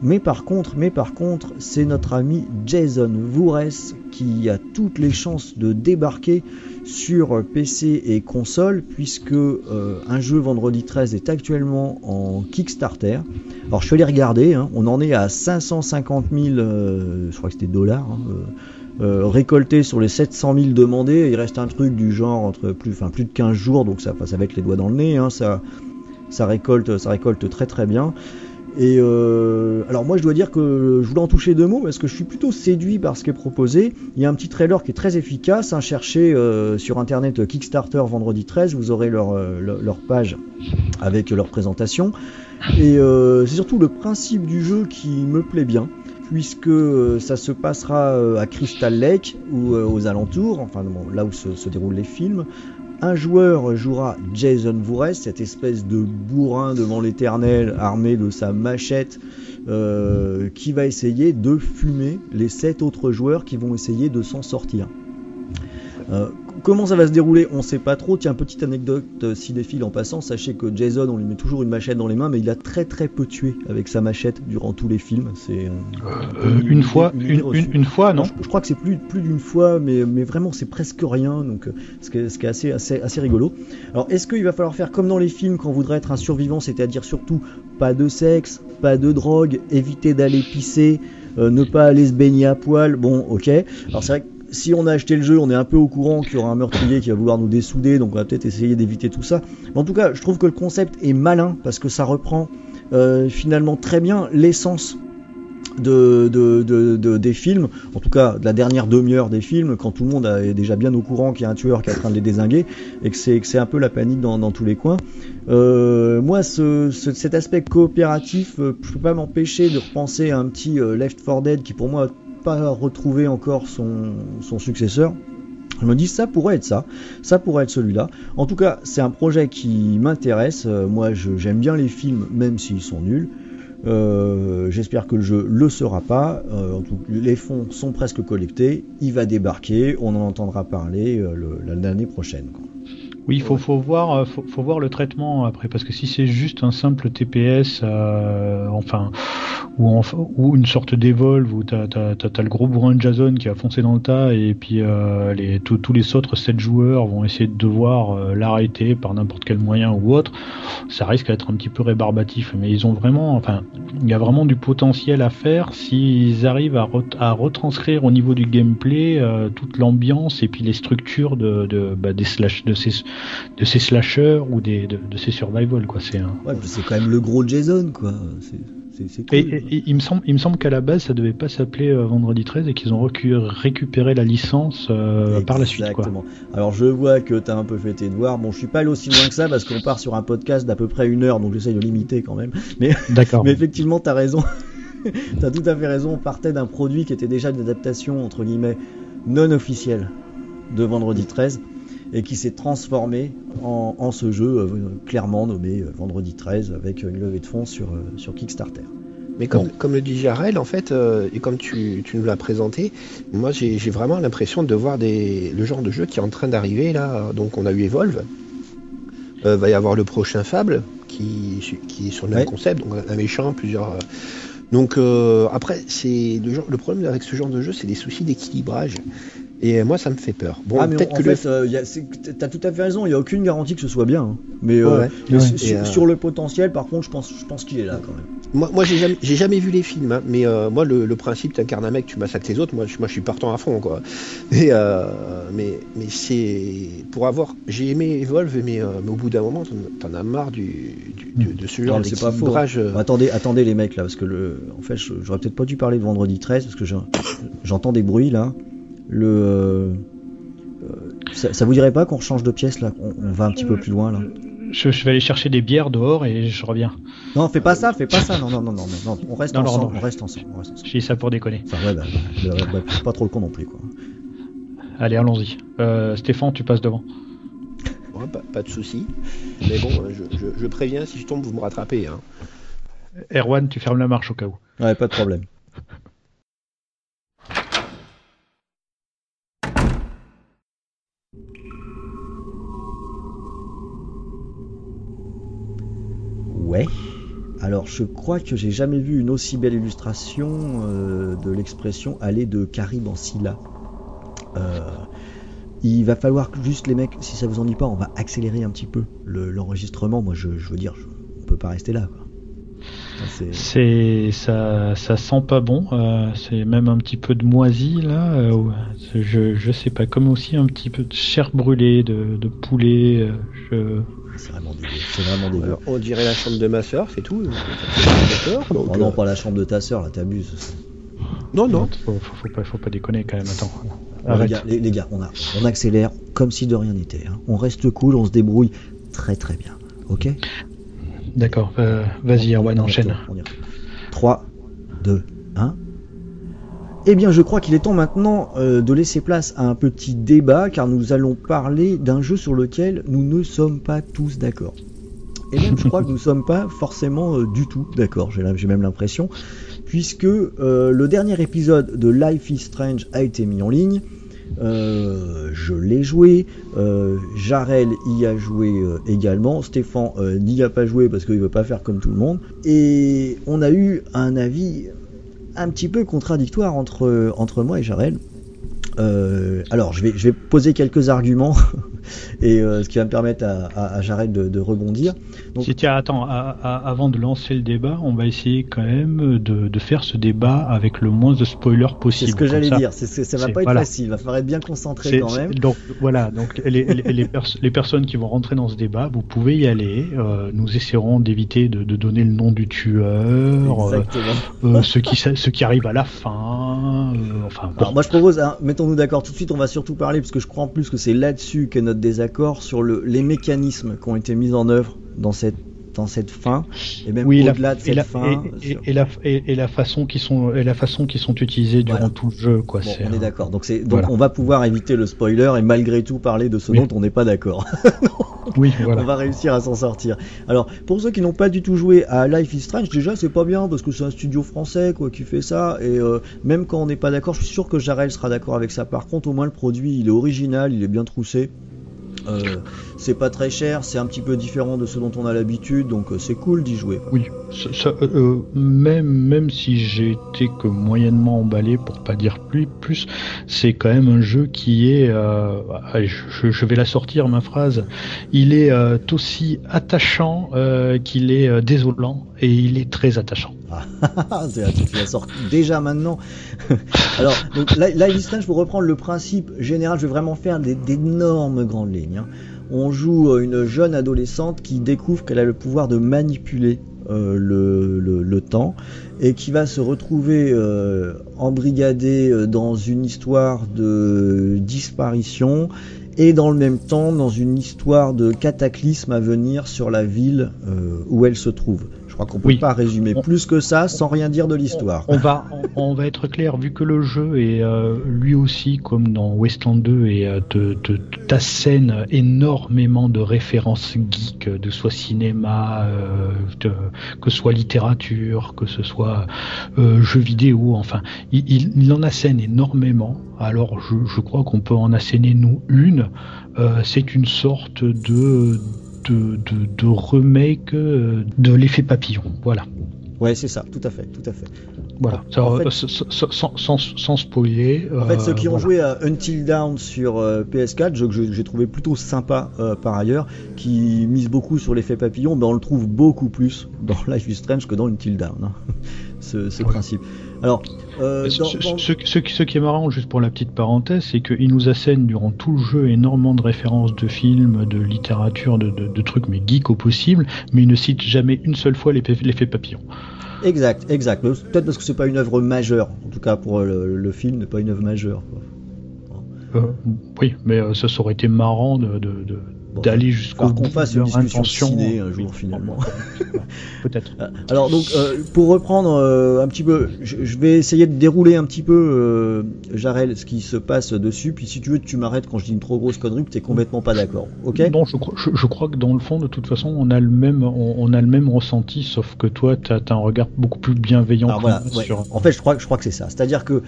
Speaker 4: Mais par contre, mais par contre, c'est notre ami Jason Voorhees qui a toutes les chances de débarquer sur PC et console puisque euh, un jeu vendredi 13 est actuellement en Kickstarter. Alors je suis allé regarder, hein. on en est à 550 000, euh, je crois que c'était dollars. Hein, euh, récoltés sur les 700 000 demandés, il reste un truc du genre entre plus, de 15 jours, donc ça, ça va être les doigts dans le nez, hein. ça, ça, récolte, ça récolte très très bien. Et euh, alors moi je dois dire que je voulais en toucher deux mots parce que je suis plutôt séduit par ce qui est proposé. Il y a un petit trailer qui est très efficace. Hein. Cherchez euh, sur internet Kickstarter vendredi 13, vous aurez euh, leur page avec leur présentation. Et c'est surtout le principe du jeu qui me plaît bien puisque ça se passera à Crystal Lake ou aux alentours, enfin là où se, déroulent les films, un joueur jouera Jason Voorhees, cette espèce de bourrin devant l'éternel armé de sa machette euh, qui va essayer de fumer les sept autres joueurs qui vont essayer de s'en sortir. Euh, Comment ça va se dérouler On sait pas trop. Tiens, petite anecdote euh, cinéphile en passant. Sachez que Jason, on lui met toujours une machette dans les mains, mais il a très très peu tué avec sa machette durant tous les films. C'est
Speaker 6: euh, une, fois, une, fois, non
Speaker 4: je, crois que c'est plus, plus d'une fois, mais, mais vraiment c'est presque rien. Donc euh, ce qui est, ce qui est assez, assez, assez rigolo. Alors est-ce qu'il va falloir faire comme dans les films quand on voudrait être un survivant, c'est-à-dire surtout pas de sexe, pas de drogue, éviter d'aller pisser. ne pas aller se baigner à poil, bon ok. Alors c'est vrai que si on a acheté le jeu, on est un peu au courant qu'il y aura un meurtrier qui va vouloir nous dessouder, donc on va peut-être essayer d'éviter tout ça. Mais en tout cas, je trouve que le concept est malin parce que ça reprend euh, finalement très bien l'essence de, de, de- de- des films, en tout cas de la dernière demi-heure des films, quand tout le monde est déjà bien au courant qu'il y a un tueur qui est en train de les désinguer et que c'est un peu la panique dans, tous les coins. Euh, moi, ce, ce- cet aspect coopératif, euh, je peux pas m'empêcher de repenser à un petit Left 4 Dead qui pour moi pas retrouvé encore son, successeur. Je me dis ça pourrait être ça, ça pourrait être celui-là. En tout cas, c'est un projet qui m'intéresse. Euh, moi, j'aime bien les films, même s'ils sont nuls. Euh, J'espère que le jeu le sera pas. Euh, en tout, les fonds sont presque collectés. Il va débarquer. On en entendra parler le- l'année prochaine.
Speaker 6: Oui, il faut, faut, voir, euh, faut, faut voir le traitement après, parce que si c'est juste un simple TPS, euh, enfin, ou, enfin, ou une sorte d'Evolve où t'as as, le gros bourrin de Jason qui a foncé dans le tas, et puis euh, les, tous- tous les autres 7 joueurs vont essayer de devoir euh, l'arrêter par n'importe quel moyen ou autre, ça risque d'être un petit peu rébarbatif. Mais ils ont vraiment, enfin, il y a vraiment du potentiel à faire s'ils arrivent à, re- à retranscrire au niveau du gameplay euh, toute l'ambiance et puis les structures de, de, bah, des slash, de ces de ces slashers ou des, de, de ces survival quoi c'est un...
Speaker 4: Ouais, c'est quand même le gros Jason, quoi. Cool.
Speaker 6: et, et- et il me semble il me semble qu'à la base ça devait pas s'appeler euh, Vendredi 13 et qu'ils ont récupéré la licence euh, par la suite quoi
Speaker 4: Exactement. Alors je vois que t'as un peu fait tes devoirs. Bon, je suis pas allé aussi loin que ça parce qu'on part sur un podcast d'à peu près une heure, donc j'essaye de limiter quand même. Mais,
Speaker 6: d'accord
Speaker 4: mais effectivement, t'as raison. t'as tout à fait raison. On partait d'un produit qui était déjà une adaptation entre guillemets non officielle de Vendredi 13 et qui s'est transformé en, en ce jeu euh, clairement nommé euh, Vendredi 13 avec une levée de fonds sur, euh, sur Kickstarter.
Speaker 5: Mais comme, le dit Jarel, en fait, et comme tu, tu nous l'as présenté, moi j'ai vraiment l'impression de voir des, le genre de jeu qui est en train d'arriver là. Donc on a eu Evolve, va y avoir le prochain Fable qui, qui est sur le même
Speaker 4: Ouais.
Speaker 5: concept, donc un méchant, plusieurs. Donc euh, après, c'est le, genre- le problème avec ce genre de jeu, c'est des soucis d'équilibrage. Et moi, ça me fait peur. Bon,
Speaker 4: ah mais
Speaker 5: peut-être
Speaker 4: en
Speaker 5: que le
Speaker 4: fait, euh, c'est- t'as tout à fait raison. Il y a aucune garantie que ce soit bien. hein. Mais, euh,
Speaker 5: Ouais,
Speaker 4: mais sur,
Speaker 5: euh,
Speaker 4: sur le potentiel, par contre, je pense, je pense qu'il est là quand même.
Speaker 5: Moi, moi j'ai jamais, vu les films, hein, mais moi, le, le principe, t'incarnes un mec, tu massacres les autres, moi, je, moi, je suis partant à fond, quoi. Mais mais c'est. Pour avoir. J'ai aimé Evolve, mais, mais au bout d'un moment, t'en- as marre du, du- de, de ce genre
Speaker 4: faux.
Speaker 5: d'équilibrage.
Speaker 4: Bon, attendez, attendez les mecs là, parce que le, en fait, je- j'aurais peut-être pas dû parler de vendredi 13 parce que je- j'entends des bruits là. Le, euh, ça, ça vous dirait pas qu'on change de pièce là on, on va un petit peu plus loin là?
Speaker 6: je, je vais aller chercher des bières dehors et je reviens
Speaker 4: Non, fais pas ça, fais pas ça. Non, non, non, non, non, non, on reste
Speaker 6: Non,
Speaker 4: ensemble,
Speaker 6: non.
Speaker 4: on reste ensemble, on reste ensemble.
Speaker 6: je dis ça pour déconner
Speaker 4: Enfin ouais, bah, bah, bah, bah, pas trop le con non plus quoi.
Speaker 6: allez allons-y euh, Stéphane tu passes devant
Speaker 5: ouais, pas, pas de souci. Mais bon, euh, je, je- je préviens, si je tombe, vous me rattrapez. Hein.
Speaker 6: Erwan tu fermes la marche au cas où
Speaker 4: Ouais, pas de problème. Ouais. Alors, je crois que j'ai jamais vu une aussi belle illustration euh, de l'expression aller de Carib en Scylla. Euh, il va falloir juste les mecs, si ça vous ennuie pas, on va accélérer un petit peu le- l'enregistrement. Moi, je, veux dire, on peut pas rester là. Quoi. Ça, c'est-
Speaker 6: ça ça sent pas bon euh, c'est même un petit peu de moisi là euh, je je sais pas comme aussi un petit peu de chair brûlée de, de poulet euh, je
Speaker 4: C'est vraiment dégueu. C'est vraiment dégueu.
Speaker 5: Alors, on dirait la chambre de ma soeur, c'est tout. Donc,
Speaker 4: Oh non,
Speaker 5: euh,
Speaker 4: pas la chambre de ta sœur, là, t'abuses.
Speaker 5: non, non.
Speaker 6: faut, faut, faut pas faut pas déconner quand même attends
Speaker 4: les,
Speaker 6: Arrête.
Speaker 4: gars, les, les gars, on, a, on accélère comme si de rien n'était. hein. On reste cool, on se débrouille très très bien. Ok?
Speaker 6: D'accord euh, vas-y Erwan enchaîne
Speaker 4: retourne, on y retourne. 3, 2, 1. Eh bien, je crois qu'il est temps maintenant euh, de laisser place à un petit débat, car nous allons parler d'un jeu sur lequel nous ne sommes pas tous d'accord. Et même, je crois que nous ne sommes pas forcément euh, du tout d'accord, j'ai même l'impression, puisque euh, le dernier épisode de Life is Strange a été mis en ligne. Euh, je l'ai joué, euh, Jarel y a joué euh, également, Stéphane euh, n'y a pas joué parce qu'il veut pas faire comme tout le monde, et on a eu un avis un petit peu contradictoire entre, moi et Jarel. Alors je vais, je vais poser quelques arguments et euh, ce qui va me permettre à, à, à Jared de, de rebondir. Donc-
Speaker 6: Si, tiens, attends, à- avant de lancer le débat, on va essayer quand même de, de faire ce débat avec le moins de spoilers
Speaker 4: C'est
Speaker 6: possible.
Speaker 4: ce que j'allais dire, c'est, c'est- ça va
Speaker 6: c'est-
Speaker 4: pas être facile, il va falloir être bien concentré
Speaker 6: c'est-
Speaker 4: quand
Speaker 6: c'est-
Speaker 4: même.
Speaker 6: Donc voilà, donc les, les, les pers- les personnes qui vont rentrer dans ce débat, vous pouvez y aller. euh, nous essaierons d'éviter de, de donner le nom du tueur, euh, euh, ce qui ce qui arrive à la fin. euh, enfin, bon.
Speaker 4: Alors moi je propose, hein, mettons-nous d'accord tout de suite, on va surtout parler, parce que je crois en plus que c'est là-dessus qu'est notre désaccord, sur le, les mécanismes qui ont été mis en œuvre dans cette, dans cette fin, et même
Speaker 6: oui,
Speaker 4: au-delà de
Speaker 6: et,
Speaker 4: cette
Speaker 6: la,
Speaker 4: fin.
Speaker 6: et,
Speaker 4: sur-
Speaker 6: et- et la, et, et la façon qui sont et la façon qui sont utilisées durant
Speaker 4: Voilà.
Speaker 6: tout le jeu, quoi.
Speaker 4: Bon,
Speaker 6: c'est,
Speaker 4: on est d'accord. Donc, c'est, donc
Speaker 6: voilà.
Speaker 4: on va pouvoir éviter le spoiler et malgré tout parler de ce
Speaker 6: Oui.
Speaker 4: dont on n'est pas d'accord.
Speaker 6: Oui,
Speaker 4: On va réussir à s'en sortir. Alors, pour ceux qui n'ont pas du tout joué à Life is Strange, déjà c'est pas bien parce que c'est un studio français quoi qui fait ça et euh, même quand on n'est pas d'accord, je suis sûr que Jarel sera d'accord avec ça. Par contre, au moins le produit, il est original, il est bien troussé. Euh, c'est pas très cher, c'est un petit peu différent de ce dont on a l'habitude, donc euh, c'est cool d'y jouer.
Speaker 6: Oui, euh, même même si j'ai été que moyennement emballé, pour pas dire plus, c'est quand même un jeu qui est, allez, je, je vais la sortir ma phrase, il est aussi attachant qu'il est désolant et il est très attachant.
Speaker 4: Ah, sortir déjà maintenant. Alors, donc, Li- Life is pour reprendre le principe général, je vais vraiment faire d'énormes grandes lignes. hein. On joue euh, une jeune adolescente qui découvre qu'elle a le pouvoir de manipuler euh, le, temps et qui va se retrouver euh, embrigadée dans une histoire de disparition et dans le même temps dans une histoire de cataclysme à venir sur la ville où elle se trouve. Je crois qu'on peut
Speaker 6: Oui.
Speaker 4: pas résumer
Speaker 6: On-
Speaker 4: plus que ça sans rien dire de l'histoire.
Speaker 6: On va, on, on va être clair, vu que le jeu est euh, lui aussi, comme dans Wasteland 2, et euh, te, te, t'assène énormément de références geeks, de soit cinéma, euh, de- que ce soit littérature, que ce soit euh, jeux vidéo, enfin, il, il, il en assène énormément. Alors, je, je crois qu'on peut en asséner nous une. C'est une sorte de de, de, de remake euh, de l'effet papillon. Voilà.
Speaker 4: Ouais, c'est ça, tout à fait, tout à fait.
Speaker 6: Voilà,
Speaker 4: En
Speaker 6: Ça,
Speaker 4: fait-
Speaker 6: euh, sans, sans, spoiler.
Speaker 4: En fait,
Speaker 6: euh,
Speaker 4: ceux qui ont joué à Until Dawn sur euh, PS4, jeu que j'ai trouvé plutôt sympa euh, par ailleurs, qui mise beaucoup sur l'effet papillon, ben on le trouve beaucoup plus dans Life is Strange que dans Until Dawn, hein, ce, ce
Speaker 6: Ouais.
Speaker 4: principe. Alors, euh,
Speaker 6: Ce,
Speaker 4: dans-
Speaker 6: ce-
Speaker 4: dans-
Speaker 6: ce- ce qui- est marrant, juste pour la petite parenthèse, c'est qu'il nous assène durant tout le jeu énormément de références de films, de littérature, de, de, de trucs, mais geek au possible, mais il ne cite jamais une seule fois l'effet papillon.
Speaker 4: Exact, exact. Peut-être parce que c'est pas une œuvre majeure, en tout cas pour le, le film, n'est pas une œuvre majeure. quoi.
Speaker 6: Euh, oui, mais euh, ça, ça aurait été marrant de, d'aller jusqu'au
Speaker 4: falloir qu'on
Speaker 6: bout
Speaker 4: fasse une discussion ciné un jour,
Speaker 6: Oui,
Speaker 4: finalement.
Speaker 6: Peut-être.
Speaker 4: Euh, Alors donc euh, pour reprendre euh, un petit peu, je, je vais essayer de dérouler un petit peu euh, Jarel ce qui se passe dessus, puis si tu veux tu m'arrêtes quand je dis une trop grosse connerie, tu es complètement pas d'accord, ok?
Speaker 6: Non, je crois, je, je crois que dans le fond, de toute façon, on a le même, on, on a le même ressenti, sauf que toi, tu as, un regard beaucoup plus bienveillant
Speaker 4: Alors
Speaker 6: que
Speaker 4: voilà,
Speaker 6: moi
Speaker 4: ouais.
Speaker 6: sur.
Speaker 4: en fait je crois, je crois que c'est ça, c'est-à-dire que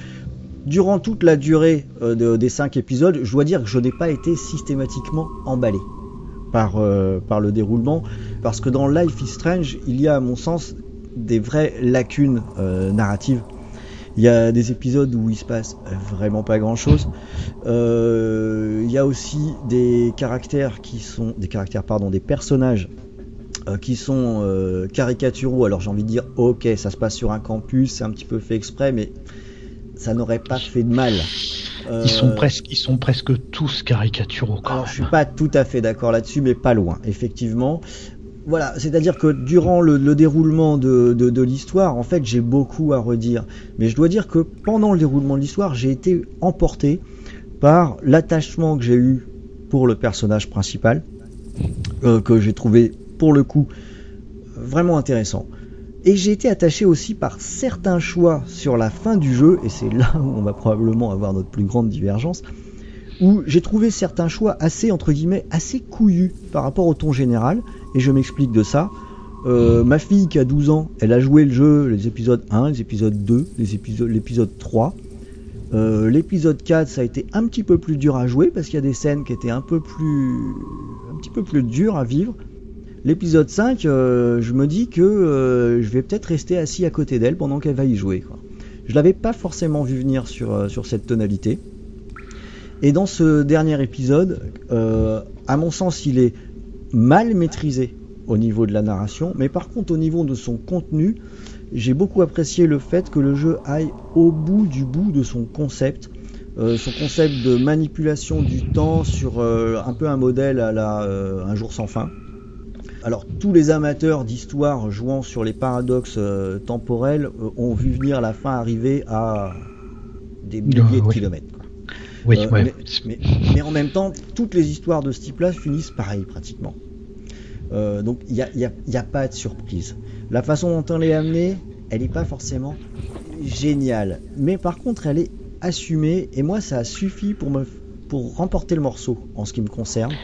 Speaker 4: durant toute la durée euh, de- des cinq épisodes, je dois dire que je n'ai pas été systématiquement emballé par, euh, par le déroulement, parce que dans Life is Strange, il y a à mon sens des vraies lacunes euh, narratives. Il y a des épisodes où il se passe vraiment pas grand chose. il y a aussi des caractères qui sont des caractères pardon des personnages qui sont caricaturaux. Alors j'ai envie de dire ok ça se passe sur un campus, c'est un petit peu fait exprès, mais ça n'aurait pas fait de mal.
Speaker 6: Ils sont
Speaker 4: Euh,
Speaker 6: presque, ils sont presque tous caricaturaux quand
Speaker 4: alors, je
Speaker 6: même.
Speaker 4: suis pas tout à fait d'accord là-dessus, mais pas loin, effectivement. Voilà, c'est-à-dire que durant le, le déroulement de, de- de l'histoire, en fait, j'ai beaucoup à redire. Mais je dois dire que pendant le déroulement de l'histoire, j'ai été emporté par l'attachement que j'ai eu pour le personnage principal, euh, que j'ai trouvé, pour le coup, vraiment intéressant. Et j'ai été attaché aussi par certains choix sur la fin du jeu, et c'est là où on va probablement avoir notre plus grande divergence, où j'ai trouvé certains choix assez, entre guillemets, assez couillus par rapport au ton général, et je m'explique de ça. Euh, ma fille qui a 12 ans, elle a joué le jeu, les épisodes 1, les épisodes 2, les épisodes, l'épisode 3. Euh, l'épisode 4, ça a été un petit peu plus dur à jouer parce qu'il y a des scènes qui étaient un peu plus, un petit peu plus dures à vivre. L'épisode 5, euh, je me dis que euh, je vais peut-être rester assis à côté d'elle pendant qu'elle va y jouer. Je l'avais pas forcément vu venir sur, euh, sur cette tonalité. Et dans ce dernier épisode, à mon sens, il est mal maîtrisé au niveau de la narration, mais par contre au niveau de son contenu, j'ai beaucoup apprécié le fait que le jeu aille au bout du bout de son concept. Son concept de manipulation du temps sur un peu un modèle à la Un jour sans fin. Alors tous les amateurs d'histoire jouant sur les paradoxes euh, temporels euh, ont vu venir la fin arriver à des milliers de
Speaker 6: oui.
Speaker 4: kilomètres.
Speaker 6: Oui,
Speaker 4: Euh,
Speaker 6: ouais.
Speaker 4: mais, mais- mais en même temps, toutes les histoires de ce type-là finissent pareil pratiquement. Donc il n'y a, il y a- il y a pas de surprise. La façon dont on est amené, elle n'est pas forcément géniale. Mais par contre, elle est assumée et moi, ça a suffi pour, me, pour remporter le morceau en ce qui me concerne.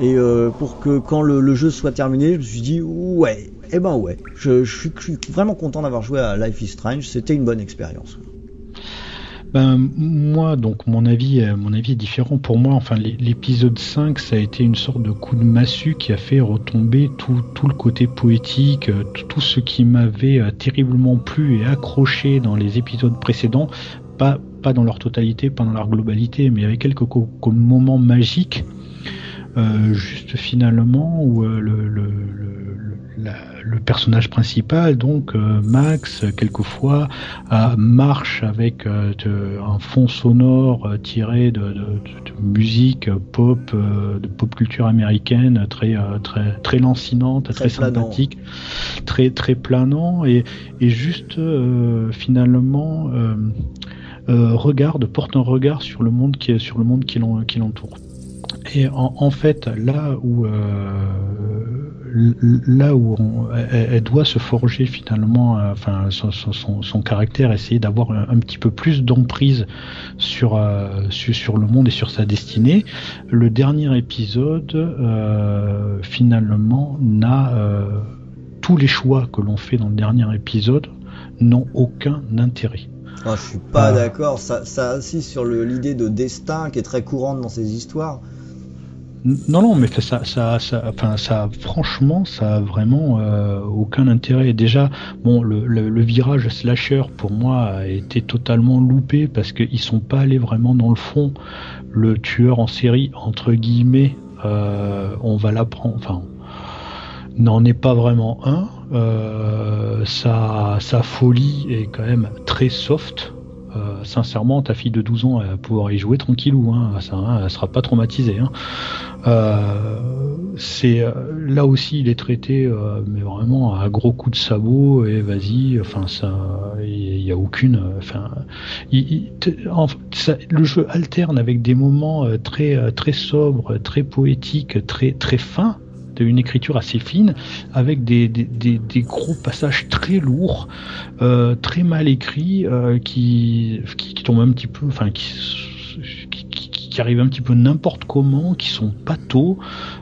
Speaker 4: Et euh, pour que quand le, jeu soit terminé, je me suis dit ouais, eh ben ouais, je, suis, vraiment content d'avoir joué à Life is Strange, c'était une bonne expérience.
Speaker 6: Ben, moi, donc, mon avis, euh, mon avis est différent. Pour moi, enfin, l'é- l'épisode 5, ça a été une sorte de coup de massue qui a fait retomber tout, tout le côté poétique, euh, tout, ce qui m'avait terriblement plu et accroché dans les épisodes précédents. Pas, pas dans leur totalité, pas dans leur globalité, mais avait quelques moments magiques. Euh, juste finalement où euh, le, le, le, le- la- le personnage principal, donc euh, Max, quelquefois marche avec de- un fond sonore tiré de, de- de- de musique pop, de pop culture américaine, très très très, lancinante, très, sympathique, très très planant et, et juste finalement euh, regarde, porte un regard sur le monde qui est sur le monde qui l'entoure. Et en, en fait, là où euh, là où on- elle, elle doit se forger finalement, euh, enfin son, son- son- caractère, essayer d'avoir un, un petit peu plus d'emprise sur, euh, sur sur le monde et sur sa destinée. Le dernier épisode euh, finalement n'a tous les choix que l'on fait dans le dernier épisode n'ont aucun intérêt.
Speaker 4: Ah, je suis pas d'accord, ça, ça insiste sur l'idée de destin qui est très courante dans ces histoires.
Speaker 6: Non, non, mais ça, ça, ça, enfin, ça, franchement, ça a vraiment euh, aucun intérêt. Déjà, bon, le, virage slasher pour moi a été totalement loupé parce qu'ils sont pas allés vraiment dans le fond. Le tueur en série, entre guillemets, euh, on va l'apprendre. Enfin, n'en est pas vraiment un. Euh, sa, sa folie est quand même très soft. Euh, sincèrement, ta fille de 12 ans, elle va pouvoir y jouer tranquillou. Hein, ça, hein, elle sera pas traumatisée. Hein. Euh, c'est euh, là aussi il est traité mais vraiment à gros coups de sabot et vas-y enfin ça il y, a aucune enfin le jeu alterne avec des moments très très sobres très poétiques très très fins une écriture assez fine avec des, gros passages très lourds euh, très mal écrits euh, qui, qui tombent un petit peu enfin qui, qui- arrivent un petit peu n'importe comment, qui sont patos.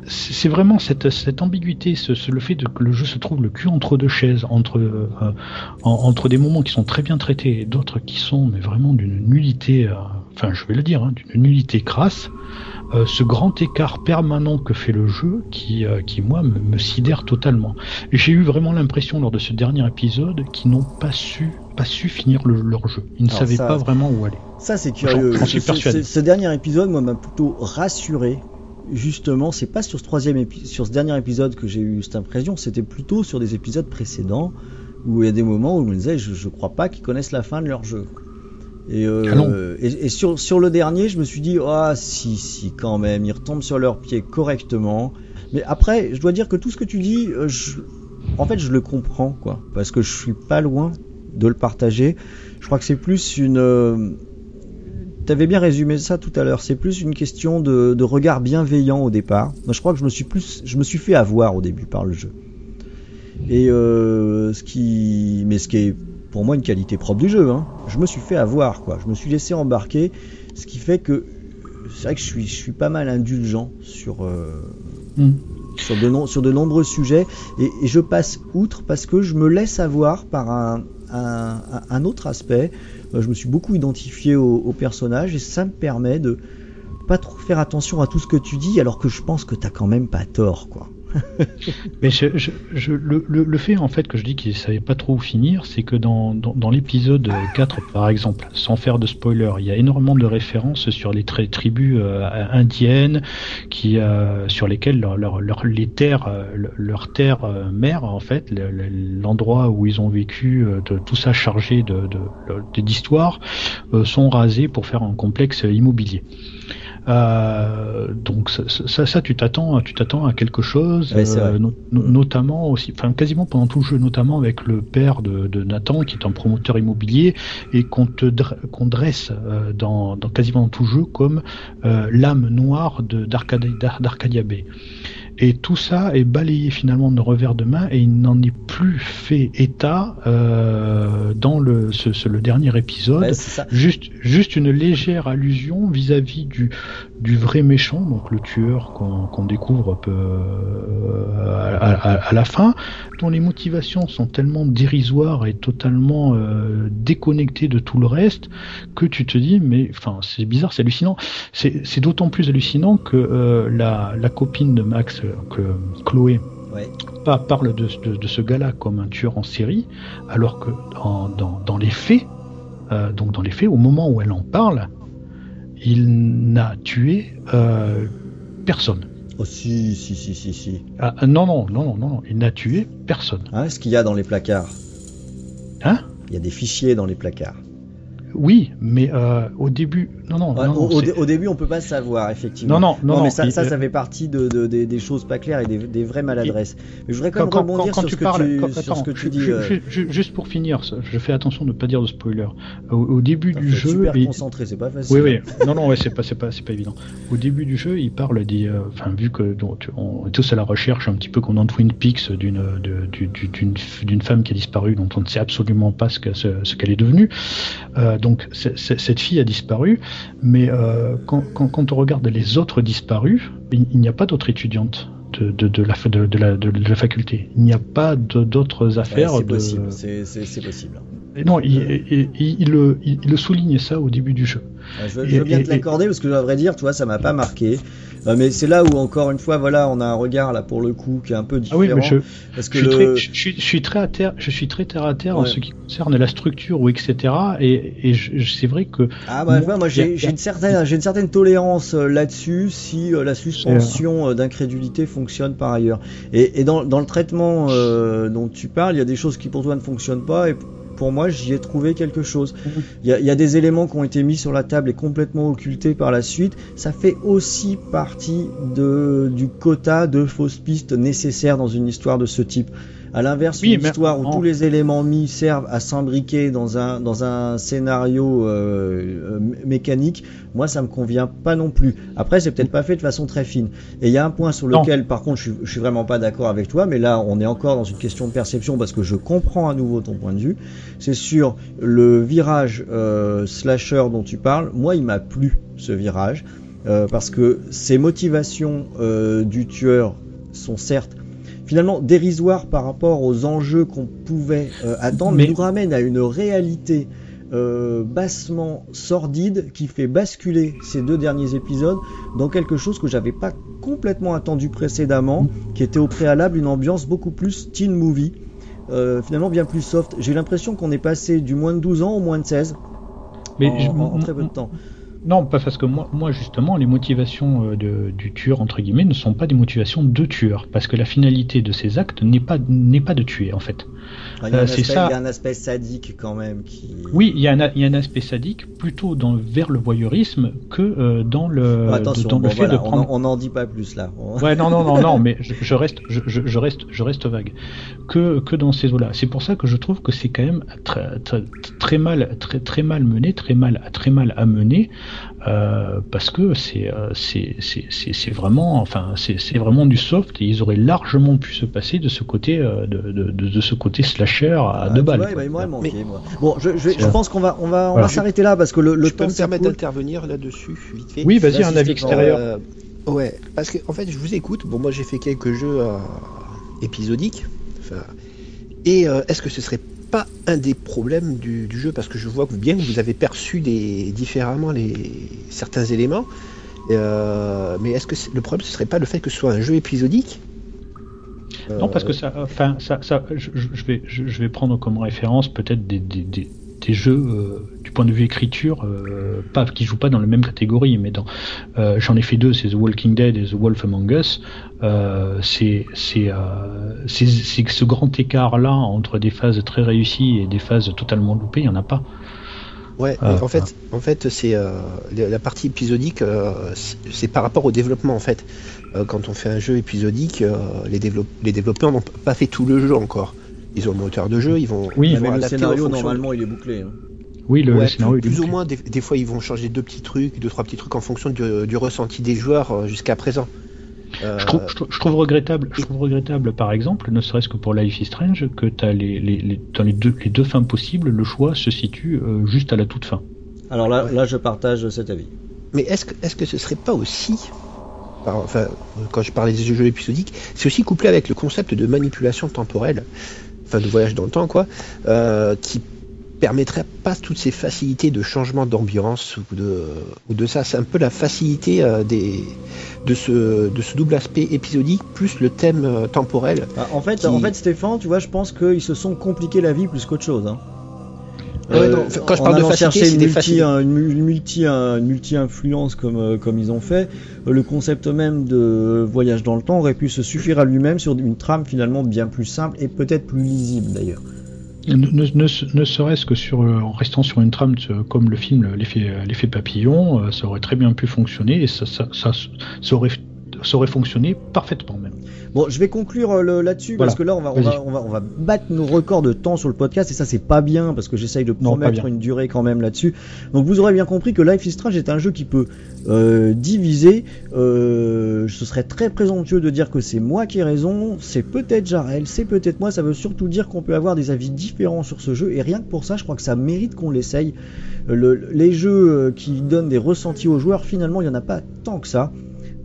Speaker 6: C'est c'est vraiment cette, cette ambiguïté, le fait que le jeu se trouve le cul entre deux chaises, entre, euh, en- entre des moments qui sont très bien traités et d'autres qui sont mais vraiment d'une nullité, euh, enfin je vais le dire, hein, d'une nullité crasse. Euh, ce grand écart permanent que fait le jeu qui, moi, me, me sidère totalement. J'ai eu vraiment l'impression lors de ce dernier épisode qu'ils n'ont pas su, pas su finir le- leur jeu. Ils ne
Speaker 4: Alors
Speaker 6: savaient
Speaker 4: ça-
Speaker 6: pas vraiment où aller.
Speaker 4: Ça, c'est curieux.
Speaker 6: J'en- j'en suis
Speaker 4: Ce-
Speaker 6: persuadé.
Speaker 4: ce, ce dernier épisode, moi, m'a plutôt rassuré. Justement, c'est pas sur ce troisième sur ce dernier épisode que j'ai eu cette impression, c'était plutôt sur des épisodes précédents où il y a des moments où je me disais, je, je crois pas qu'ils connaissent la fin de leur jeu. Et, euh,
Speaker 6: Ah non.
Speaker 4: et, et sur, sur le dernier, je me suis dit, ah si, si, quand même, ils retombent sur leurs pieds correctement. Mais après, je dois dire que tout ce que tu dis, euh, je- en fait, je le comprends, quoi, parce que je suis pas loin de le partager. Je crois que c'est plus une. euh, T'avais bien résumé ça tout à l'heure. C'est plus une question de, de regard bienveillant au départ. Moi, je crois que je me suis plus, je me suis fait avoir au début par le jeu. Et euh, ce qui, mais ce qui est pour moi une qualité propre du jeu. Hein. Je me suis fait avoir, quoi. Je me suis laissé embarquer, ce qui fait que c'est vrai que je suis, je suis pas mal indulgent sur. euh,
Speaker 6: Mm.
Speaker 4: sur de, no- sur de nombreux sujets et, et je passe outre parce que je me laisse avoir par un, un, autre aspect. Euh, Je me suis beaucoup identifié au, au personnage et ça me permet de pas trop faire attention à tout ce que tu dis alors que je pense que t'as quand même pas tort quoi.
Speaker 6: Mais je, je, je, le, le, le fait en fait que je dis qu'il savait pas trop où finir, c'est que dans, dans, dans l'épisode 4 par exemple, sans faire de spoiler, il y a énormément de références sur les tri- tribus euh, indiennes qui euh, sur lesquelles leur, leur, leur- les terres euh, leur terre euh, mère en fait, le- le- l'endroit où ils ont vécu, euh, de, tout ça chargé de- de- d'histoire, euh, sont rasés pour faire un complexe immobilier. Euh, donc ça, ça, ça, tu t'attends, tu t'attends à quelque chose,
Speaker 4: Ouais,
Speaker 6: euh,
Speaker 4: vrai.
Speaker 6: no- no- notamment aussi, enfin quasiment pendant tout le jeu, notamment avec le père de, de Nathan qui est un promoteur immobilier et qu'on te qu'on dresse euh, dans, dans quasiment tout le jeu comme euh, l'âme noire de d'Arcadia Bay. Et tout ça est balayé finalement de revers de main et il n'en est plus fait état euh, dans le, ce, ce- le dernier épisode.
Speaker 4: Ouais.
Speaker 6: Juste, juste une légère allusion vis-à-vis du, du vrai méchant, donc le tueur qu'on découvre peu, euh, à, à- à la fin, dont les motivations sont tellement dérisoires et totalement euh, déconnectées de tout le reste que tu te dis, mais enfin, c'est bizarre, c'est hallucinant. C'est d'autant plus hallucinant que euh, la, la copine de Max, que Chloé,
Speaker 4: Ouais.
Speaker 6: pas parle de, de, de ce gars-là comme un tueur en série, alors que dans, dans, dans les faits, euh, donc dans les faits, au moment où elle en parle, il n'a tué euh, personne.
Speaker 4: Oh si, si, si, si, si.
Speaker 6: Ah, non, non, non, non, non, non, il n'a tué personne.
Speaker 4: Hein, ce qu'il y a dans les placards?
Speaker 6: Hein?
Speaker 4: Il y a des fichiers dans les placards.
Speaker 6: Oui, mais euh, au début, non, non,
Speaker 4: Ouais,
Speaker 6: non,
Speaker 4: au, au début, on peut pas savoir, effectivement.
Speaker 6: non, non, non,
Speaker 4: Non, mais ça,
Speaker 6: il-
Speaker 4: ça,
Speaker 6: euh,
Speaker 4: ça fait partie de, de- des- des choses pas claires et des, des vraies maladresses. Mais je voudrais quand,
Speaker 6: quand,
Speaker 4: même rebondir
Speaker 6: quand
Speaker 4: sur,
Speaker 6: tu
Speaker 4: ce que
Speaker 6: parles,
Speaker 4: tu,
Speaker 6: quand-
Speaker 4: sur
Speaker 6: attends,
Speaker 4: ce que tu dis.
Speaker 6: ju-
Speaker 4: euh,
Speaker 6: ju- juste pour finir, je fais attention de ne pas dire de spoiler. Au, au début du jeu,
Speaker 4: super
Speaker 6: il-
Speaker 4: concentré, c'est pas facile.
Speaker 6: Oui, oui. Non, non, ouais, c'est pas, c'est pas, c'est pas évident. Au début du jeu, il parle des, euh, enfin, vu que donc, on est tous à la recherche, un petit peu comme dans Twin Peaks, d'une, de- du- du- d'une, d'une femme qui a disparu, dont on ne sait absolument pas ce, que- ce, ce qu'elle est devenue. Euh, donc, cette fille a disparu, mais euh, quand, quand, quand on regarde les autres disparus, il, il n'y a pas d'autres étudiantes. De, de, de la, de, faculté. Il n'y a pas d'autres
Speaker 4: Ouais,
Speaker 6: affaires.
Speaker 4: c'est
Speaker 6: de-
Speaker 4: possible, c'est possible.
Speaker 6: Non, il, il, il- il le, souligne ça au début du jeu.
Speaker 4: Ouais, Je, je veux bien te l'accorder parce que à vrai dire, toi, ça m'a pas marqué. Euh, mais c'est là où encore une fois, voilà, on a un regard là pour le coup qui est un peu
Speaker 6: Ah
Speaker 4: différent.
Speaker 6: oui, mais je,
Speaker 4: parce que
Speaker 6: je, suis
Speaker 4: le-
Speaker 6: très, je, suis, je suis très à terre, je suis très terre à terre en ce qui concerne la structure ou etc. Et, c'est vrai que
Speaker 4: Ah bah,
Speaker 6: Moi,
Speaker 4: tu vois, moi j'ai une certaine j'ai une certaine tolérance euh, là-dessus si euh, la suspension d'incrédulité fonctionne par ailleurs. Et, et dans, dans le traitement euh, dont tu parles, il y a des choses qui pour toi ne fonctionnent pas et pour moi j'y ai trouvé quelque chose.
Speaker 6: Mhm.
Speaker 4: Il y, a, il y a des éléments qui ont été mis sur la table et complètement occultés par la suite. Ça fait aussi partie de, du quota de fausses pistes nécessaires dans une histoire de ce type. À l'inverse,
Speaker 6: Oui,
Speaker 4: une histoire où
Speaker 6: en-
Speaker 4: tous les éléments mis servent à s'imbriquer dans un, dans un scénario euh, euh, mécanique, moi ça me convient pas non plus. Après, c'est peut-être pas fait de façon très fine. Et il y a un point sur
Speaker 6: Non.
Speaker 4: lequel, par contre, je suis, je suis vraiment pas d'accord avec toi, mais là, on est encore dans une question de perception parce que je comprends à nouveau ton point de vue. C'est sur le virage euh, slasher dont tu parles. Moi, il m'a plu ce virage euh, parce que ces motivations euh, du tueur sont certes finalement dérisoires par rapport aux enjeux qu'on pouvait euh, attendre, mais nous ramènent à une réalité euh, bassement sordide qui fait basculer ces deux derniers épisodes dans quelque chose que j'avais pas complètement attendu précédemment, qui était au préalable une ambiance beaucoup plus teen movie, euh, finalement bien plus soft. J'ai l'impression qu'on est passé du moins de 12 ans au moins de 16
Speaker 6: mais
Speaker 4: en,
Speaker 6: je-
Speaker 4: en- en très peu de temps.
Speaker 6: Non, pas parce que moi, moi justement, les motivations euh, de, du tueur entre guillemets ne sont pas des motivations de tueur, parce que la finalité de ces actes n'est pas n'est pas de tuer en fait.
Speaker 4: Ah, Il y, a un
Speaker 6: Euh, ça.
Speaker 4: il y a un aspect sadique quand même qui.
Speaker 6: Oui, il y a un, il y a un aspect sadique plutôt dans, vers le voyeurisme que euh, dans le,
Speaker 4: Attention,
Speaker 6: dans
Speaker 4: bon,
Speaker 6: le fait
Speaker 4: voilà,
Speaker 6: de
Speaker 4: on
Speaker 6: prendre.
Speaker 4: en- on n'en dit pas plus là.
Speaker 6: Ouais, non, non, non, non, mais je, je reste, je, je- reste, je reste vague. Que, que dans ces eaux-là. C'est pour ça que je trouve que c'est quand même très, très, très mal, très, très mal mené, très mal, très mal à mener, euh, parce que c'est, euh, c'est, vraiment, enfin, c'est, vraiment du soft et ils auraient largement pu se passer de ce côté, euh, de, de, de, de ce côté slasher à
Speaker 4: Ah,
Speaker 6: deux balles.
Speaker 4: moi. Bon, je, je, je pense qu'on va, on va, on
Speaker 6: Voilà.
Speaker 4: va s'arrêter là parce que le, le
Speaker 5: je peux
Speaker 4: temps
Speaker 5: me permettre d'intervenir là-dessus, vite fait?
Speaker 6: Oui, vas-y, un avis extérieur.
Speaker 5: Euh, ouais, parce que en fait, je vous écoute. Bon, moi, j'ai fait quelques jeux euh, épisodiques. Enfin, et euh, est-ce que ce serait un des problèmes du, jeu Parce que je vois que bien que vous avez perçu des, différemment les, certains éléments. Euh, mais est-ce que le problème, ce serait pas le fait que ce soit un jeu épisodique?
Speaker 6: Non, parce que ça, enfin, ça, ça je, vais, je, vais prendre comme référence peut-être des, des jeux euh, du point de vue écriture, euh, pas qui jouent pas dans la même catégorie, mais dans, euh, j'en ai fait deux, c'est The Walking Dead et The Wolf Among Us. C'est, c'est, c'est, c'est ce grand écart là entre des phases très réussies et des phases totalement loupées, il y en a pas.
Speaker 5: Ouais,
Speaker 6: Ah,
Speaker 5: en fait, en fait, c'est euh, la partie épisodique, euh, c'est- par rapport au développement en fait. Euh, quand on fait un jeu épisodique, les, développe- les développeurs n'ont pas fait tout le jeu encore. Ils ont le moteur de jeu, ils vont,
Speaker 6: Oui,
Speaker 5: ils vont
Speaker 4: le scénario, normalement, il est bouclé. hein.
Speaker 6: Oui, le,
Speaker 5: Ouais,
Speaker 6: le scénario
Speaker 5: plus,
Speaker 6: est
Speaker 5: plus ou moins, des, des fois ils vont changer deux petits trucs, deux trois petits trucs en fonction du, du ressenti des joueurs euh, jusqu'à présent. Euh,
Speaker 6: Je trouve, je, trouve, je trouve regrettable, je trouve regrettable, par exemple, ne serait-ce que pour Life is Strange, que t'as les, les, les, dans les deux, les deux fins possibles, le choix se situe euh, juste à la toute fin.
Speaker 4: Alors là, là, je partage cet avis.
Speaker 5: Mais est-ce que, est-ce que ce serait pas aussi, enfin, quand je parlais des jeux épisodiques, c'est aussi couplé avec le concept de manipulation temporelle, enfin de voyage dans le temps, quoi, euh, qui permettrait pas toutes ces facilités de changement d'ambiance ou de, ou de ça. C'est un peu la facilité euh, des, de, ce, de ce double aspect épisodique plus le thème euh, temporel.
Speaker 4: Ah, en fait,
Speaker 5: Qui-
Speaker 4: en fait, Stéphane, tu vois, je pense qu'ils se sont compliqués la vie plus qu'autre chose. Hein.
Speaker 5: Ouais, non, quand je
Speaker 4: en
Speaker 5: parle de facilité, c'est
Speaker 4: une
Speaker 5: des
Speaker 4: multi, un- une mu- une multi, un- une multi-influence comme, euh, comme ils ont fait, euh, le concept même de voyage dans le temps aurait pu se suffire à lui-même sur une trame finalement bien plus simple et peut-être plus lisible d'ailleurs.
Speaker 6: Ne, ne, ne- ne serait-ce que sur, euh, en restant sur une trame de- comme le film L'effet l'effet papillon, euh, ça aurait très bien pu fonctionner et ça, ça, ça, ça aurait, ça aurait fonctionné parfaitement même.
Speaker 4: Bon, je vais conclure euh, là-dessus
Speaker 6: Voilà.
Speaker 4: parce que là, on va, on,
Speaker 6: Vas-y.
Speaker 4: va, on, va, on va battre nos records de temps sur le podcast et ça, c'est pas bien parce que j'essaye de promettre une durée quand même là-dessus. Donc, vous aurez bien compris que Life is Strange est un jeu qui peut euh, diviser. Euh, ce serait très présomptueux de dire que c'est moi qui ai raison. C'est peut-être Jarel, c'est peut-être moi. Ça veut surtout dire qu'on peut avoir des avis différents sur ce jeu et rien que pour ça, je crois que ça mérite qu'on l'essaye. Le- les jeux qui donnent des ressentis aux joueurs, finalement, il y en a pas tant que ça.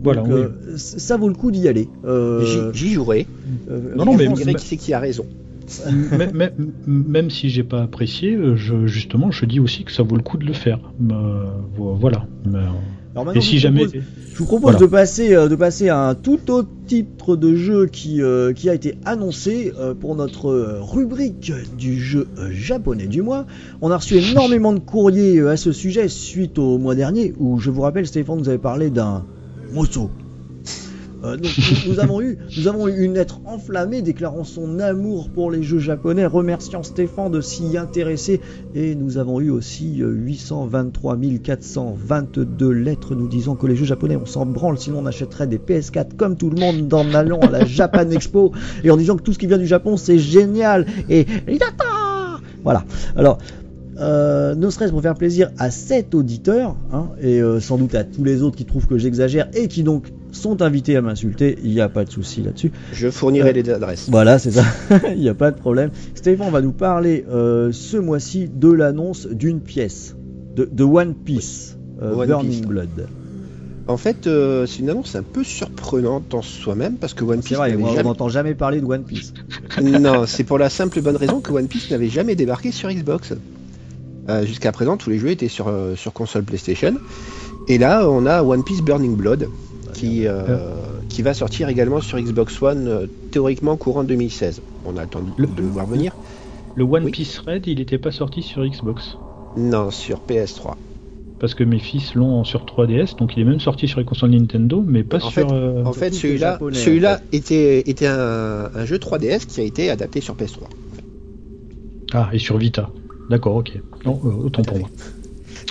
Speaker 4: Donc,
Speaker 6: Voilà, oui.
Speaker 4: euh, ça vaut le coup d'y aller. Euh,
Speaker 5: J'y- jouerai.
Speaker 4: euh,
Speaker 6: Non, non,
Speaker 5: Et
Speaker 6: mais-
Speaker 5: on dirait qui c'est qui a raison.
Speaker 6: même, même- même si j'ai pas apprécié, euh, je, justement, je dis aussi que ça vaut le coup de le faire. Euh, vo- voilà. Euh,
Speaker 4: Alors
Speaker 6: et
Speaker 4: je
Speaker 6: si
Speaker 4: vous
Speaker 6: jamais.
Speaker 4: propose- je vous propose
Speaker 6: Voilà.
Speaker 4: de passer euh, de passer à un tout autre titre de jeu qui euh, qui a été annoncé euh, pour notre euh, rubrique du jeu euh, japonais du mois. On a reçu énormément de courriers euh, à ce sujet suite au mois dernier où je vous rappelle Stéphane nous avait parlé d'un Euh, nous, avons eu, nous avons eu une lettre enflammée déclarant son amour pour les jeux japonais, remerciant Stéphane de s'y intéresser, et nous avons eu aussi euh, 823 422 lettres nous disant que les jeux japonais on s'en branle, sinon on achèterait des PS4 comme tout le monde en allant à la Japan Expo, et en disant que tout ce qui vient du Japon c'est génial, et voilà. Alors. Euh, ne serait-ce pour faire plaisir à cet auditeur, hein, et euh, sans doute à tous les autres qui trouvent que j'exagère et qui donc sont invités à m'insulter, il n'y a pas de souci là-dessus.
Speaker 5: Je fournirai
Speaker 4: Euh,
Speaker 5: les adresses.
Speaker 4: Voilà, c'est ça, il n'y a pas de problème. Stéphane va nous parler ce mois-ci de l'annonce d'une pièce, de, de One Piece,
Speaker 5: One
Speaker 4: Burning
Speaker 5: Piece.
Speaker 4: Blood.
Speaker 5: En fait, euh, c'est une annonce un peu surprenante en soi-même parce que One
Speaker 4: C'est
Speaker 5: Piece
Speaker 4: vrai,
Speaker 5: n'avait
Speaker 4: moi, on
Speaker 5: jamais...
Speaker 4: n'entend jamais parler de One Piece.
Speaker 5: non, c'est pour la simple et bonne raison que One Piece n'avait jamais débarqué sur Xbox. Euh, Jusqu'à présent, tous les jeux étaient sur, euh, sur console PlayStation. Et là, on a One Piece Burning Blood qui, euh, qui va sortir également sur Xbox One, théoriquement courant 2016. On a temps de,
Speaker 6: Le-
Speaker 5: de le voir venir.
Speaker 6: Le One
Speaker 5: Oui.
Speaker 6: Piece Red, il n'était pas sorti sur Xbox.
Speaker 5: Non, sur PS3.
Speaker 6: Parce que mes fils l'ont sur 3DS, donc il est même sorti sur les consoles Nintendo, mais pas
Speaker 5: En
Speaker 6: sur.
Speaker 5: fait-
Speaker 6: euh,
Speaker 5: En fait, celui-là celui-là
Speaker 4: en fait.
Speaker 5: était, était un, un jeu 3DS qui a été adapté sur PS3.
Speaker 6: Ah, et sur Vita. D'accord, ok. Non, euh, autant pour moi.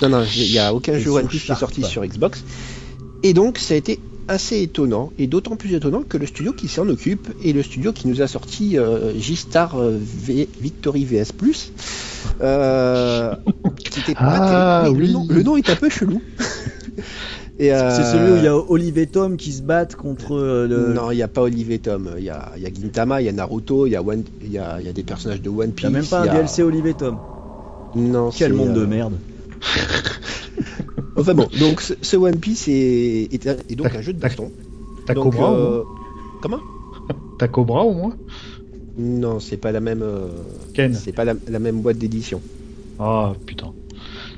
Speaker 5: Non, non, il n'y a aucun jeu One Piece qui est sorti sur Xbox. Et donc, ça a été assez étonnant, et d'autant plus étonnant que le studio qui s'en occupe est le studio qui nous a sorti euh, G-Star euh, V- Victory VS Plus. Euh,
Speaker 6: Ah,
Speaker 5: terrible.
Speaker 6: oui.
Speaker 5: le, nom, le nom est un peu chelou. Et, euh,
Speaker 4: C'est celui où il y a Olive et Tom qui se battent contre le.
Speaker 5: Non, il n'y a pas Olive et Tom. Il y a, il y a Gintama, il y a Naruto, il y a, One- il y a, il y a des personnages de One
Speaker 4: Il
Speaker 5: Piece.
Speaker 4: n'y a même pas un
Speaker 5: il
Speaker 4: DLC Olive et Tom.
Speaker 5: Non,
Speaker 4: Quel
Speaker 5: c'est,
Speaker 4: monde de
Speaker 5: euh,
Speaker 4: merde.
Speaker 5: Enfin bon, donc ce, ce One Piece est, est, un- est donc
Speaker 6: Tac,
Speaker 5: un jeu de
Speaker 6: tac.
Speaker 5: baston.
Speaker 6: T'as
Speaker 5: Donc,
Speaker 6: Cobra au
Speaker 5: euh,
Speaker 6: moins
Speaker 5: Comment?
Speaker 6: T'as Cobra au moins?
Speaker 5: Non, c'est pas la même. euh,
Speaker 6: Ken.
Speaker 5: c'est pas la, la même boîte d'édition.
Speaker 6: Ah putain.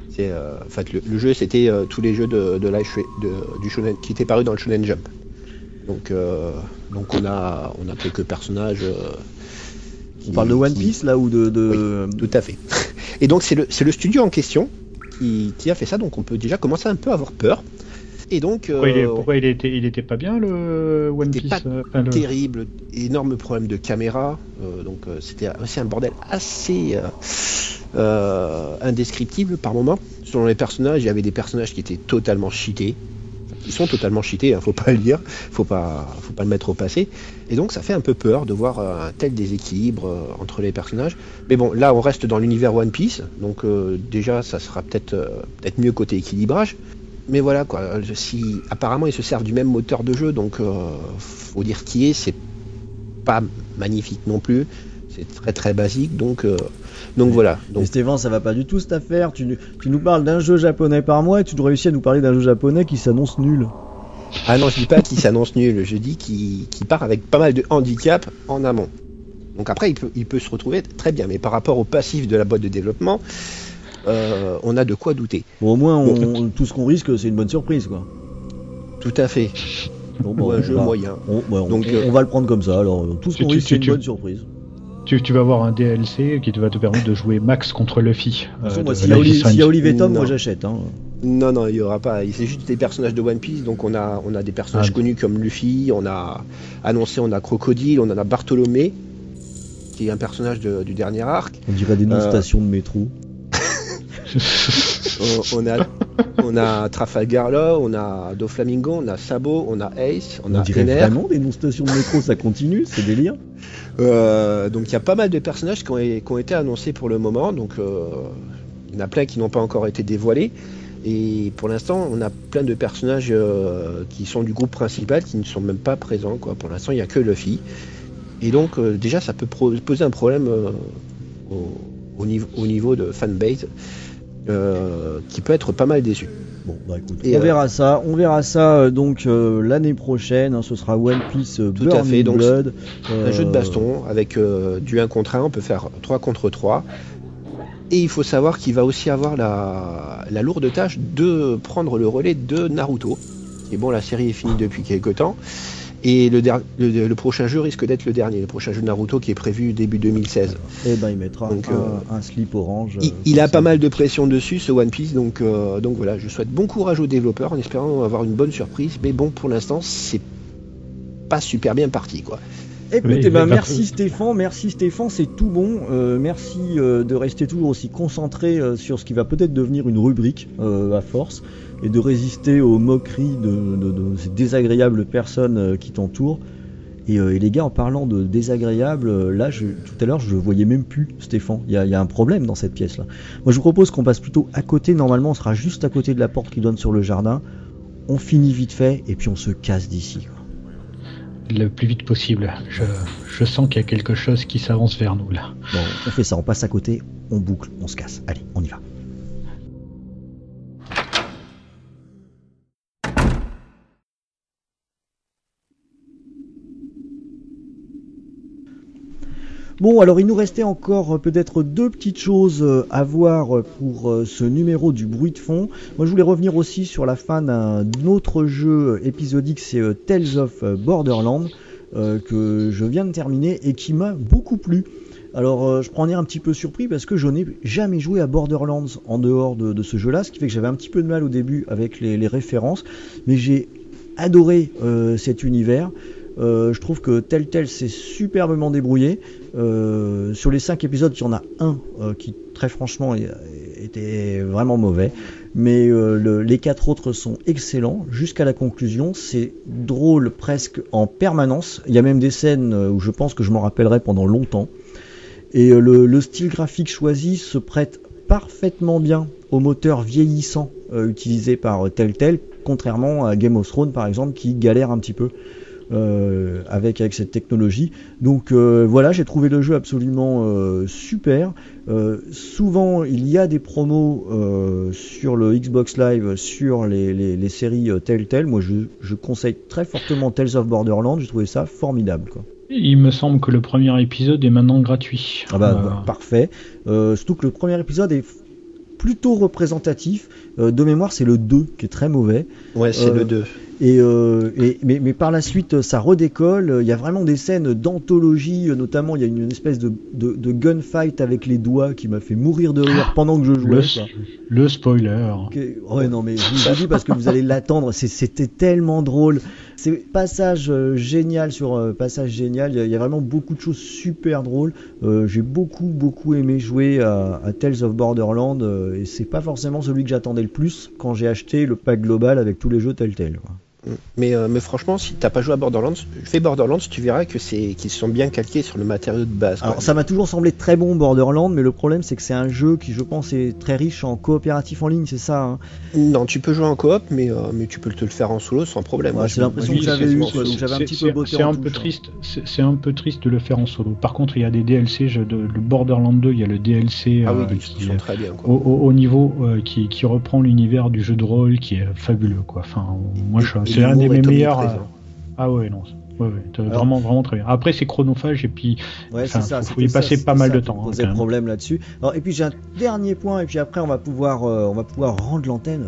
Speaker 5: C'est, euh, en fait, le, le jeu, c'était euh, tous les jeux de, de, la- de- du shonen qui étaient parus dans le Shonen Jump. Donc, euh, donc on a on a quelques personnages. euh,
Speaker 4: On parle de One
Speaker 5: qui-
Speaker 4: Piece là ou de. de...
Speaker 5: Tout à fait. Et donc c'est le, c'est le studio en question qui, qui a fait ça, donc on peut déjà commencer un peu à avoir peur. Et donc,
Speaker 6: Pourquoi, il, est-
Speaker 5: euh,
Speaker 6: pourquoi il était, il était pas bien le One Piece
Speaker 5: pas
Speaker 6: euh, enfin, le-
Speaker 5: terrible, énorme problème de caméra, euh, donc euh, c'était aussi un bordel assez euh, euh, indescriptible par moment. Selon les personnages, il y avait des personnages qui étaient totalement cheatés. Ils sont totalement cheatés, hein, faut pas le dire, faut pas, faut pas le mettre au passé. Et donc ça fait un peu peur de voir euh, un tel déséquilibre euh, entre les personnages. Mais bon, là on reste dans l'univers One Piece, donc euh, déjà ça sera peut-être peut-être mieux côté équilibrage. Mais voilà quoi, si apparemment ils se servent du même moteur de jeu, donc faut dire qui est, c'est pas magnifique non plus, c'est très très basique, donc euh, donc voilà.
Speaker 4: Mais
Speaker 5: Donc
Speaker 4: Stéphane, ça va pas du tout cette affaire. Tu, tu nous parles d'un jeu japonais par mois et tu réussis à nous parler d'un jeu japonais qui s'annonce nul.
Speaker 5: ah non, je dis pas qu'il s'annonce nul, je dis qu'il part avec pas mal de handicap en amont. Donc après il peut il peut se retrouver très bien, mais par rapport au passif de la boîte de développement, euh, on a de quoi douter.
Speaker 4: Bon, au moins, on- tout ce qu'on risque, c'est une bonne surprise quoi.
Speaker 5: Tout à fait.
Speaker 4: Bon, bon,
Speaker 5: un jeu moyen.
Speaker 4: on, ouais, on-
Speaker 5: Donc,
Speaker 4: on-
Speaker 5: euh,
Speaker 4: on va le prendre comme ça. Alors, tout ce qu'on risque, c'est une
Speaker 6: tu-
Speaker 4: bonne surprise.
Speaker 6: Tu, tu vas avoir un DLC qui va te permettre de jouer Max contre Luffy. Euh,
Speaker 4: s'il y a y. Olivier Tom,
Speaker 5: Non.
Speaker 4: moi j'achète. Hein.
Speaker 5: Non, non, il y aura pas. C'est juste des personnages de One Piece. Donc on a, on a des personnages
Speaker 4: Ah.
Speaker 5: connus comme Luffy. On a annoncé, on a Crocodile, on en a Bartholomé, qui est un personnage de- du dernier arc.
Speaker 4: On dirait des noms de
Speaker 5: Euh,
Speaker 4: stations de métro.
Speaker 5: On, on a, on a Trafalgar Law, on a Doflamingo, on a Sabo, on a Ace, on,
Speaker 4: On
Speaker 5: a
Speaker 4: dirait
Speaker 5: Ener.
Speaker 4: vraiment des noms de métro, ça continue, c'est délire.
Speaker 5: Euh, donc il y a pas mal de personnages qui ont, qui ont été annoncés pour le moment. Donc euh, il y en a plein qui n'ont pas encore été dévoilés. Et pour l'instant, on a plein de personnages euh, qui sont du groupe principal qui ne sont même pas présents. Quoi. Pour l'instant, il n'y a que Luffy. Et donc déjà, ça peut poser un problème au, au niveau, au niveau de fanbase euh, qui peut être pas mal déçu.
Speaker 4: Bon, bah écoute,
Speaker 5: Et,
Speaker 4: on
Speaker 5: euh,
Speaker 4: verra ça. On verra ça euh, donc euh, l'année prochaine. hein, ce sera One Piece euh,
Speaker 5: Tout à fait, donc,
Speaker 4: Blood.
Speaker 5: Un jeu de
Speaker 4: Euh,
Speaker 5: baston avec euh, du 1 contre 1, on peut faire 3 contre 3. Et il faut savoir qu'il va aussi avoir la, la lourde tâche de prendre le relais de Naruto. Et bon, la série est finie depuis quelques temps. Et le, der- le, le prochain jeu risque d'être le dernier, le prochain jeu de Naruto qui est prévu début 2016.
Speaker 4: Eh ben, il mettra
Speaker 5: Donc,
Speaker 4: un,
Speaker 5: euh,
Speaker 4: un slip orange.
Speaker 5: Il,
Speaker 4: euh,
Speaker 5: il a pas mal de pression dessus, ce One Piece, donc, euh, donc voilà, je souhaite bon courage aux développeurs en espérant avoir une bonne surprise. Mais bon, pour l'instant, c'est pas super bien parti, quoi.
Speaker 4: Écoute,
Speaker 6: Oui,
Speaker 4: eh ben,
Speaker 6: il va-
Speaker 4: merci Stéphane, merci Stéphane, c'est tout bon. Euh, merci euh, de rester toujours aussi concentré euh, sur ce qui va peut-être devenir une rubrique euh, à force et de résister aux moqueries de, de- de ces désagréables personnes euh, qui t'entourent. Et, euh, et les gars, en parlant de désagréables, euh, là, je- tout à l'heure, je voyais même plus Stéphane. Il y a, il y a un problème dans cette pièce-là. Moi, je vous propose qu'on passe plutôt à côté. Normalement, on sera juste à côté de la porte qui donne sur le jardin. On finit vite fait et puis on se casse d'ici.
Speaker 6: Le plus vite possible. Je, je sens qu'il y a quelque chose qui s'avance vers nous là.
Speaker 4: Bon, on fait ça, on passe à côté, on boucle, on se casse. Allez, on y va. Bon, alors il nous restait encore euh, peut-être deux petites choses euh, à voir euh, pour ce numéro du bruit de fond. Moi, je voulais revenir aussi sur la fin d'un autre jeu épisodique, c'est Tales of Borderlands, que je viens de terminer et qui m'a beaucoup plu. Alors, je prends en air un petit peu surpris parce que je n'ai jamais joué à Borderlands en dehors de, ce jeu-là, ce qui fait que j'avais un petit peu de mal au début avec les, références, mais j'ai adoré cet univers. Je trouve que tel tel c'est superbement débrouillé. Euh, sur les 5 épisodes, il y en a un euh, qui très franchement était vraiment mauvais. Mais euh, le- les quatre autres sont excellents jusqu'à la conclusion. C'est drôle presque en permanence. Il y a même des scènes où je pense que je m'en rappellerai pendant longtemps. Et le, le style graphique choisi se prête parfaitement bien au moteur vieillissant utilisé par Telltale, contrairement à Game of Thrones par exemple qui galère un petit peu euh, avec, avec cette technologie. Donc euh, voilà, j'ai trouvé le jeu absolument euh, super. Euh, souvent, il y a des promos euh, sur le Xbox Live sur les, les- les séries euh, Telltale. Moi, je, je conseille très fortement Tales of Borderlands. J'ai trouvé ça formidable. Quoi.
Speaker 6: Il me semble que le premier épisode est maintenant gratuit.
Speaker 4: Ah bah,
Speaker 6: Euh,
Speaker 4: bah, parfait. Euh, surtout que le premier épisode est plutôt représentatif. Euh, de mémoire, c'est le 2 qui est très mauvais.
Speaker 5: Ouais, c'est
Speaker 4: Euh,
Speaker 5: le 2.
Speaker 4: Et, euh, et- mais, mais par la suite, ça redécolle. Il y a vraiment des scènes d'anthologie, notamment il y a une, une espèce de, de, de gunfight avec les doigts qui m'a fait mourir de rire pendant que je jouais.
Speaker 6: Le, spoiler.
Speaker 4: Ok, Ouais, non, mais je vous le dis parce que vous allez l'attendre. C'était tellement drôle. C'est passage euh, génial sur euh, passage génial. Il y, a, il y a vraiment beaucoup de choses super drôles. Euh, J'ai beaucoup, beaucoup aimé jouer à, à Tales of Borderland euh, et c'est pas forcément celui que j'attendais le plus quand j'ai acheté le pack global avec tous les jeux Telltale. quoi.
Speaker 5: Mais, euh, mais franchement, si t'as pas joué à Borderlands, fais Borderlands, tu verras que c'est qu'ils sont bien calqués sur le matériau de base.
Speaker 4: Alors ça m'a toujours semblé très bon Borderland, mais le problème c'est que c'est un jeu qui, je pense, est très riche en coopératif en ligne, c'est ça. hein?
Speaker 5: Non, tu peux jouer en coop, mais, euh, mais tu peux te le faire en solo sans problème.
Speaker 4: Ouais, c'est l'impression que j'avais eu, j'avais un petit peu botté
Speaker 6: C'est
Speaker 4: en
Speaker 6: un peu
Speaker 4: hein.
Speaker 6: triste. C'est un peu triste de le faire en solo. Par contre, il y a des DLC. Je, de, le Borderland 2, il y a le DLC
Speaker 5: Ah
Speaker 6: euh,
Speaker 5: ils
Speaker 6: qui,
Speaker 5: sont très bien. Quoi.
Speaker 6: au, au- au niveau euh, qui, qui reprend l'univers du jeu de rôle, qui est fabuleux. Quoi. Enfin, moi, je- c'est un des mes meilleurs. euh, Ah ouais, non. Ouais, ouais, t'as
Speaker 4: Alors-
Speaker 6: vraiment, vraiment très bien. Après, c'est chronophage et puis
Speaker 4: Ouais, ça.
Speaker 6: faut- y passer pas mal
Speaker 4: ça
Speaker 6: de temps, hein,
Speaker 4: problème là-dessus. Alors, et puis j'ai un dernier point, et puis après on va pouvoir, euh, on va pouvoir rendre l'antenne.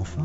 Speaker 4: Enfin,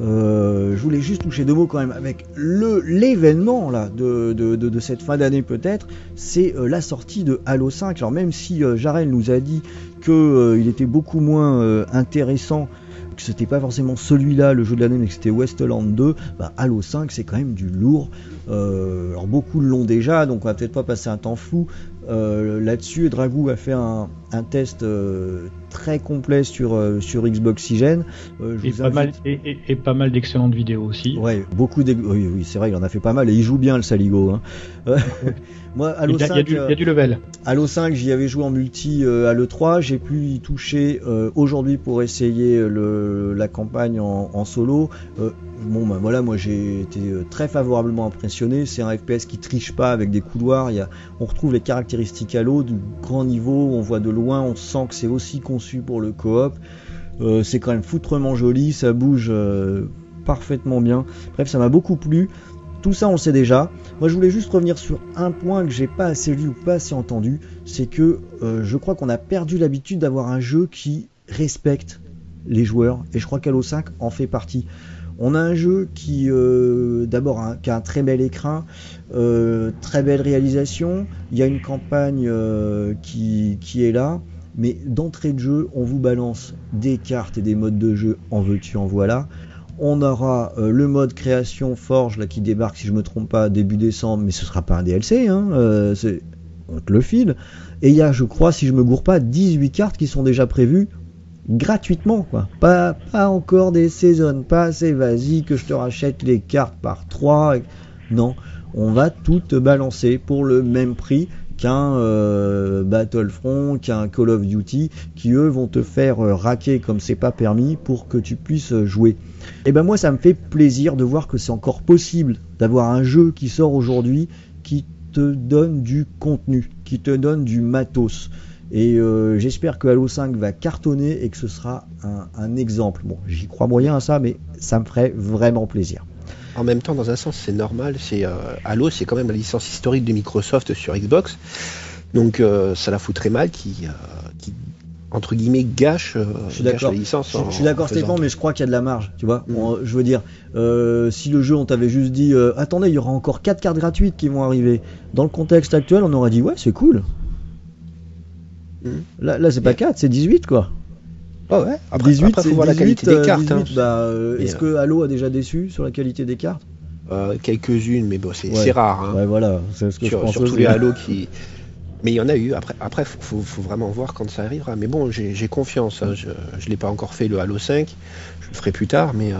Speaker 4: Euh, je voulais juste toucher deux mots quand même avec le l'événement là de, de, de, de cette fin d'année peut-être. C'est euh, la sortie de Halo 5. Alors même si Jarel nous a dit que il était beaucoup moins intéressant que c'était pas forcément celui-là le jeu de l'année mais que c'était Westland 2 bah, Halo 5 c'est quand même du lourd. Euh, alors beaucoup l'ont déjà donc on va peut-être pas passer un temps fou. Euh, là-dessus et Dragou a fait un, un test euh, très complet sur, euh, sur Xbox Oxygen Euh, je
Speaker 6: et
Speaker 4: vous
Speaker 6: pas, mal, et, et- et pas mal d'excellentes vidéos aussi.
Speaker 4: Ouais, beaucoup oui, oui, c'est vrai, il en a fait pas mal et il joue bien le Saligo. Hein. Euh, Moi, Halo
Speaker 6: il, y a, il y a
Speaker 4: 5,
Speaker 6: du,
Speaker 4: euh,
Speaker 6: il y a du level.
Speaker 4: Halo 5, j'y avais joué en multi euh, à l'E3, j'ai pu y toucher euh, aujourd'hui pour essayer euh, le, la campagne en, en solo. Euh, bon, bah voilà, moi j'ai été euh, très favorablement impressionné. C'est un FPS qui triche pas avec des couloirs. Il y a, on retrouve les caractéristiques Halo du grand niveau, on voit de loin, on sent que c'est aussi conçu pour le coop. Euh, c'est quand même foutrement joli, ça bouge euh, parfaitement bien. Bref, ça m'a beaucoup plu. Tout ça, on le sait déjà. Moi, je voulais juste revenir sur un point que j'ai pas assez lu ou pas assez entendu. C'est que euh, je crois qu'on a perdu l'habitude d'avoir un jeu qui respecte les joueurs. Et je crois qu'Halo 5 en fait partie. On a un jeu qui, euh, d'abord, un- qui a un très bel écran, très belle réalisation. Il y a une campagne qui est là. Mais d'entrée de jeu, on vous balance des cartes et des modes de jeu en veux-tu, en voilà. On aura euh, le mode création Forge qui débarque, si je me trompe pas, début décembre, mais ce sera pas un DLC, hein, euh, on te le file. Et il y a, je crois, si je me gourre pas, 18 cartes qui sont déjà prévues gratuitement. Pas, pas encore des saisons, pas assez, vas-y que je te rachète les cartes par 3. Non, on va tout te balancer pour le même prix qu'un euh, Battlefront, qu'un Call of Duty, qui eux vont te faire euh, raquer comme c'est pas permis pour que tu puisses euh, jouer. Et ben moi ça me fait plaisir de voir que c'est encore possible d'avoir un jeu qui sort aujourd'hui qui te donne du contenu, qui te donne du matos. Et j'espère que Halo 5 va cartonner et que ce sera un, un exemple. Bon, j'y crois moyen à ça, mais ça me ferait vraiment plaisir.
Speaker 5: En même temps, dans un sens, c'est normal. C'est euh, Halo, c'est quand même la licence historique de Microsoft sur Xbox, donc euh, ça la foutrait mal qui, euh, qui entre guillemets gâche,
Speaker 4: Je suis
Speaker 5: gâche
Speaker 4: d'accord.
Speaker 5: la licence.
Speaker 4: Je,
Speaker 5: en-
Speaker 4: je suis d'accord Stéphane, mais je crois qu'il y a de la marge, tu vois.
Speaker 5: Mm.
Speaker 4: Je veux dire, si le jeu on t'avait juste dit, attendez, il y aura encore 4 cartes gratuites qui vont arriver. Dans le contexte actuel, on aurait dit, ouais, c'est cool.
Speaker 5: Mm.
Speaker 4: Là, là c'est pas 4, c'est 18 quoi.
Speaker 5: Ah ouais. Après,
Speaker 4: 18,
Speaker 5: après, faut voir la
Speaker 4: 18,
Speaker 5: qualité des
Speaker 4: euh,
Speaker 5: cartes.
Speaker 4: 18,
Speaker 5: hein.
Speaker 4: bah, euh, Est-ce
Speaker 5: euh,
Speaker 4: que Halo a déjà déçu sur la qualité des cartes?
Speaker 5: Euh, Quelques-unes, mais bon, c'est
Speaker 4: Ouais.
Speaker 5: rare. hein.
Speaker 4: Ouais, voilà, c'est ce que je
Speaker 5: sur,
Speaker 4: pense
Speaker 5: sur tous
Speaker 4: aussi.
Speaker 5: les Halo qui. Mais il y en a eu. Après, après, faut, vraiment voir quand ça arrivera. Mais bon, j'ai confiance. hein. Je, je l'ai pas encore fait le Halo 5. Je le ferai plus tard, mais. euh,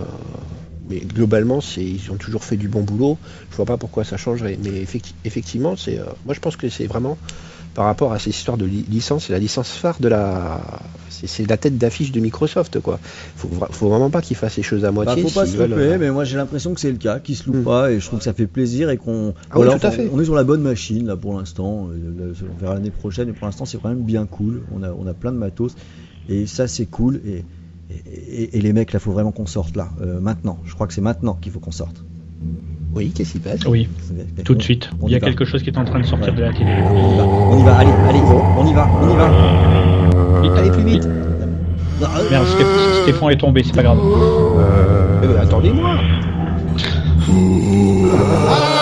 Speaker 5: Mais globalement, ils ont toujours fait du bon boulot. Je vois pas pourquoi ça changerait. Mais effecti- effectivement, c'est. moi, je pense que c'est vraiment par rapport à ces histoires de li- licence, c'est la licence phare de la. C'est la tête d'affiche de Microsoft, quoi. Faut, faut vraiment pas qu'ils fassent les choses à
Speaker 4: Bah,
Speaker 5: moitié.
Speaker 4: faut pas se
Speaker 5: veulent,
Speaker 4: louper,
Speaker 5: euh,
Speaker 4: mais moi j'ai l'impression que c'est le cas, qu'ils se loupent
Speaker 5: Mm.
Speaker 4: pas, et je trouve que ça fait plaisir et qu'on.
Speaker 5: Ah oui, tout à
Speaker 4: on-
Speaker 5: fait.
Speaker 4: On est sur la bonne machine là pour l'instant. euh, On verra l'année prochaine, mais pour l'instant c'est quand même bien cool. On a, on a plein de matos et ça c'est cool. Et, et, et- et les mecs là, faut vraiment qu'on sorte là, euh, maintenant. Je crois que c'est maintenant qu'il faut qu'on sorte.
Speaker 5: Oui, qu'est-ce qui passe?
Speaker 6: Oui, tout de suite. Il y a quelque chose qui est en train de sortir de la télé.
Speaker 4: On y va, on y va. allez, allez, on y va, on y va. Euh, allez, plus vite.
Speaker 6: Merde, Stéphane est tombé, c'est pas grave.
Speaker 5: Euh... Attendez-moi. Euh,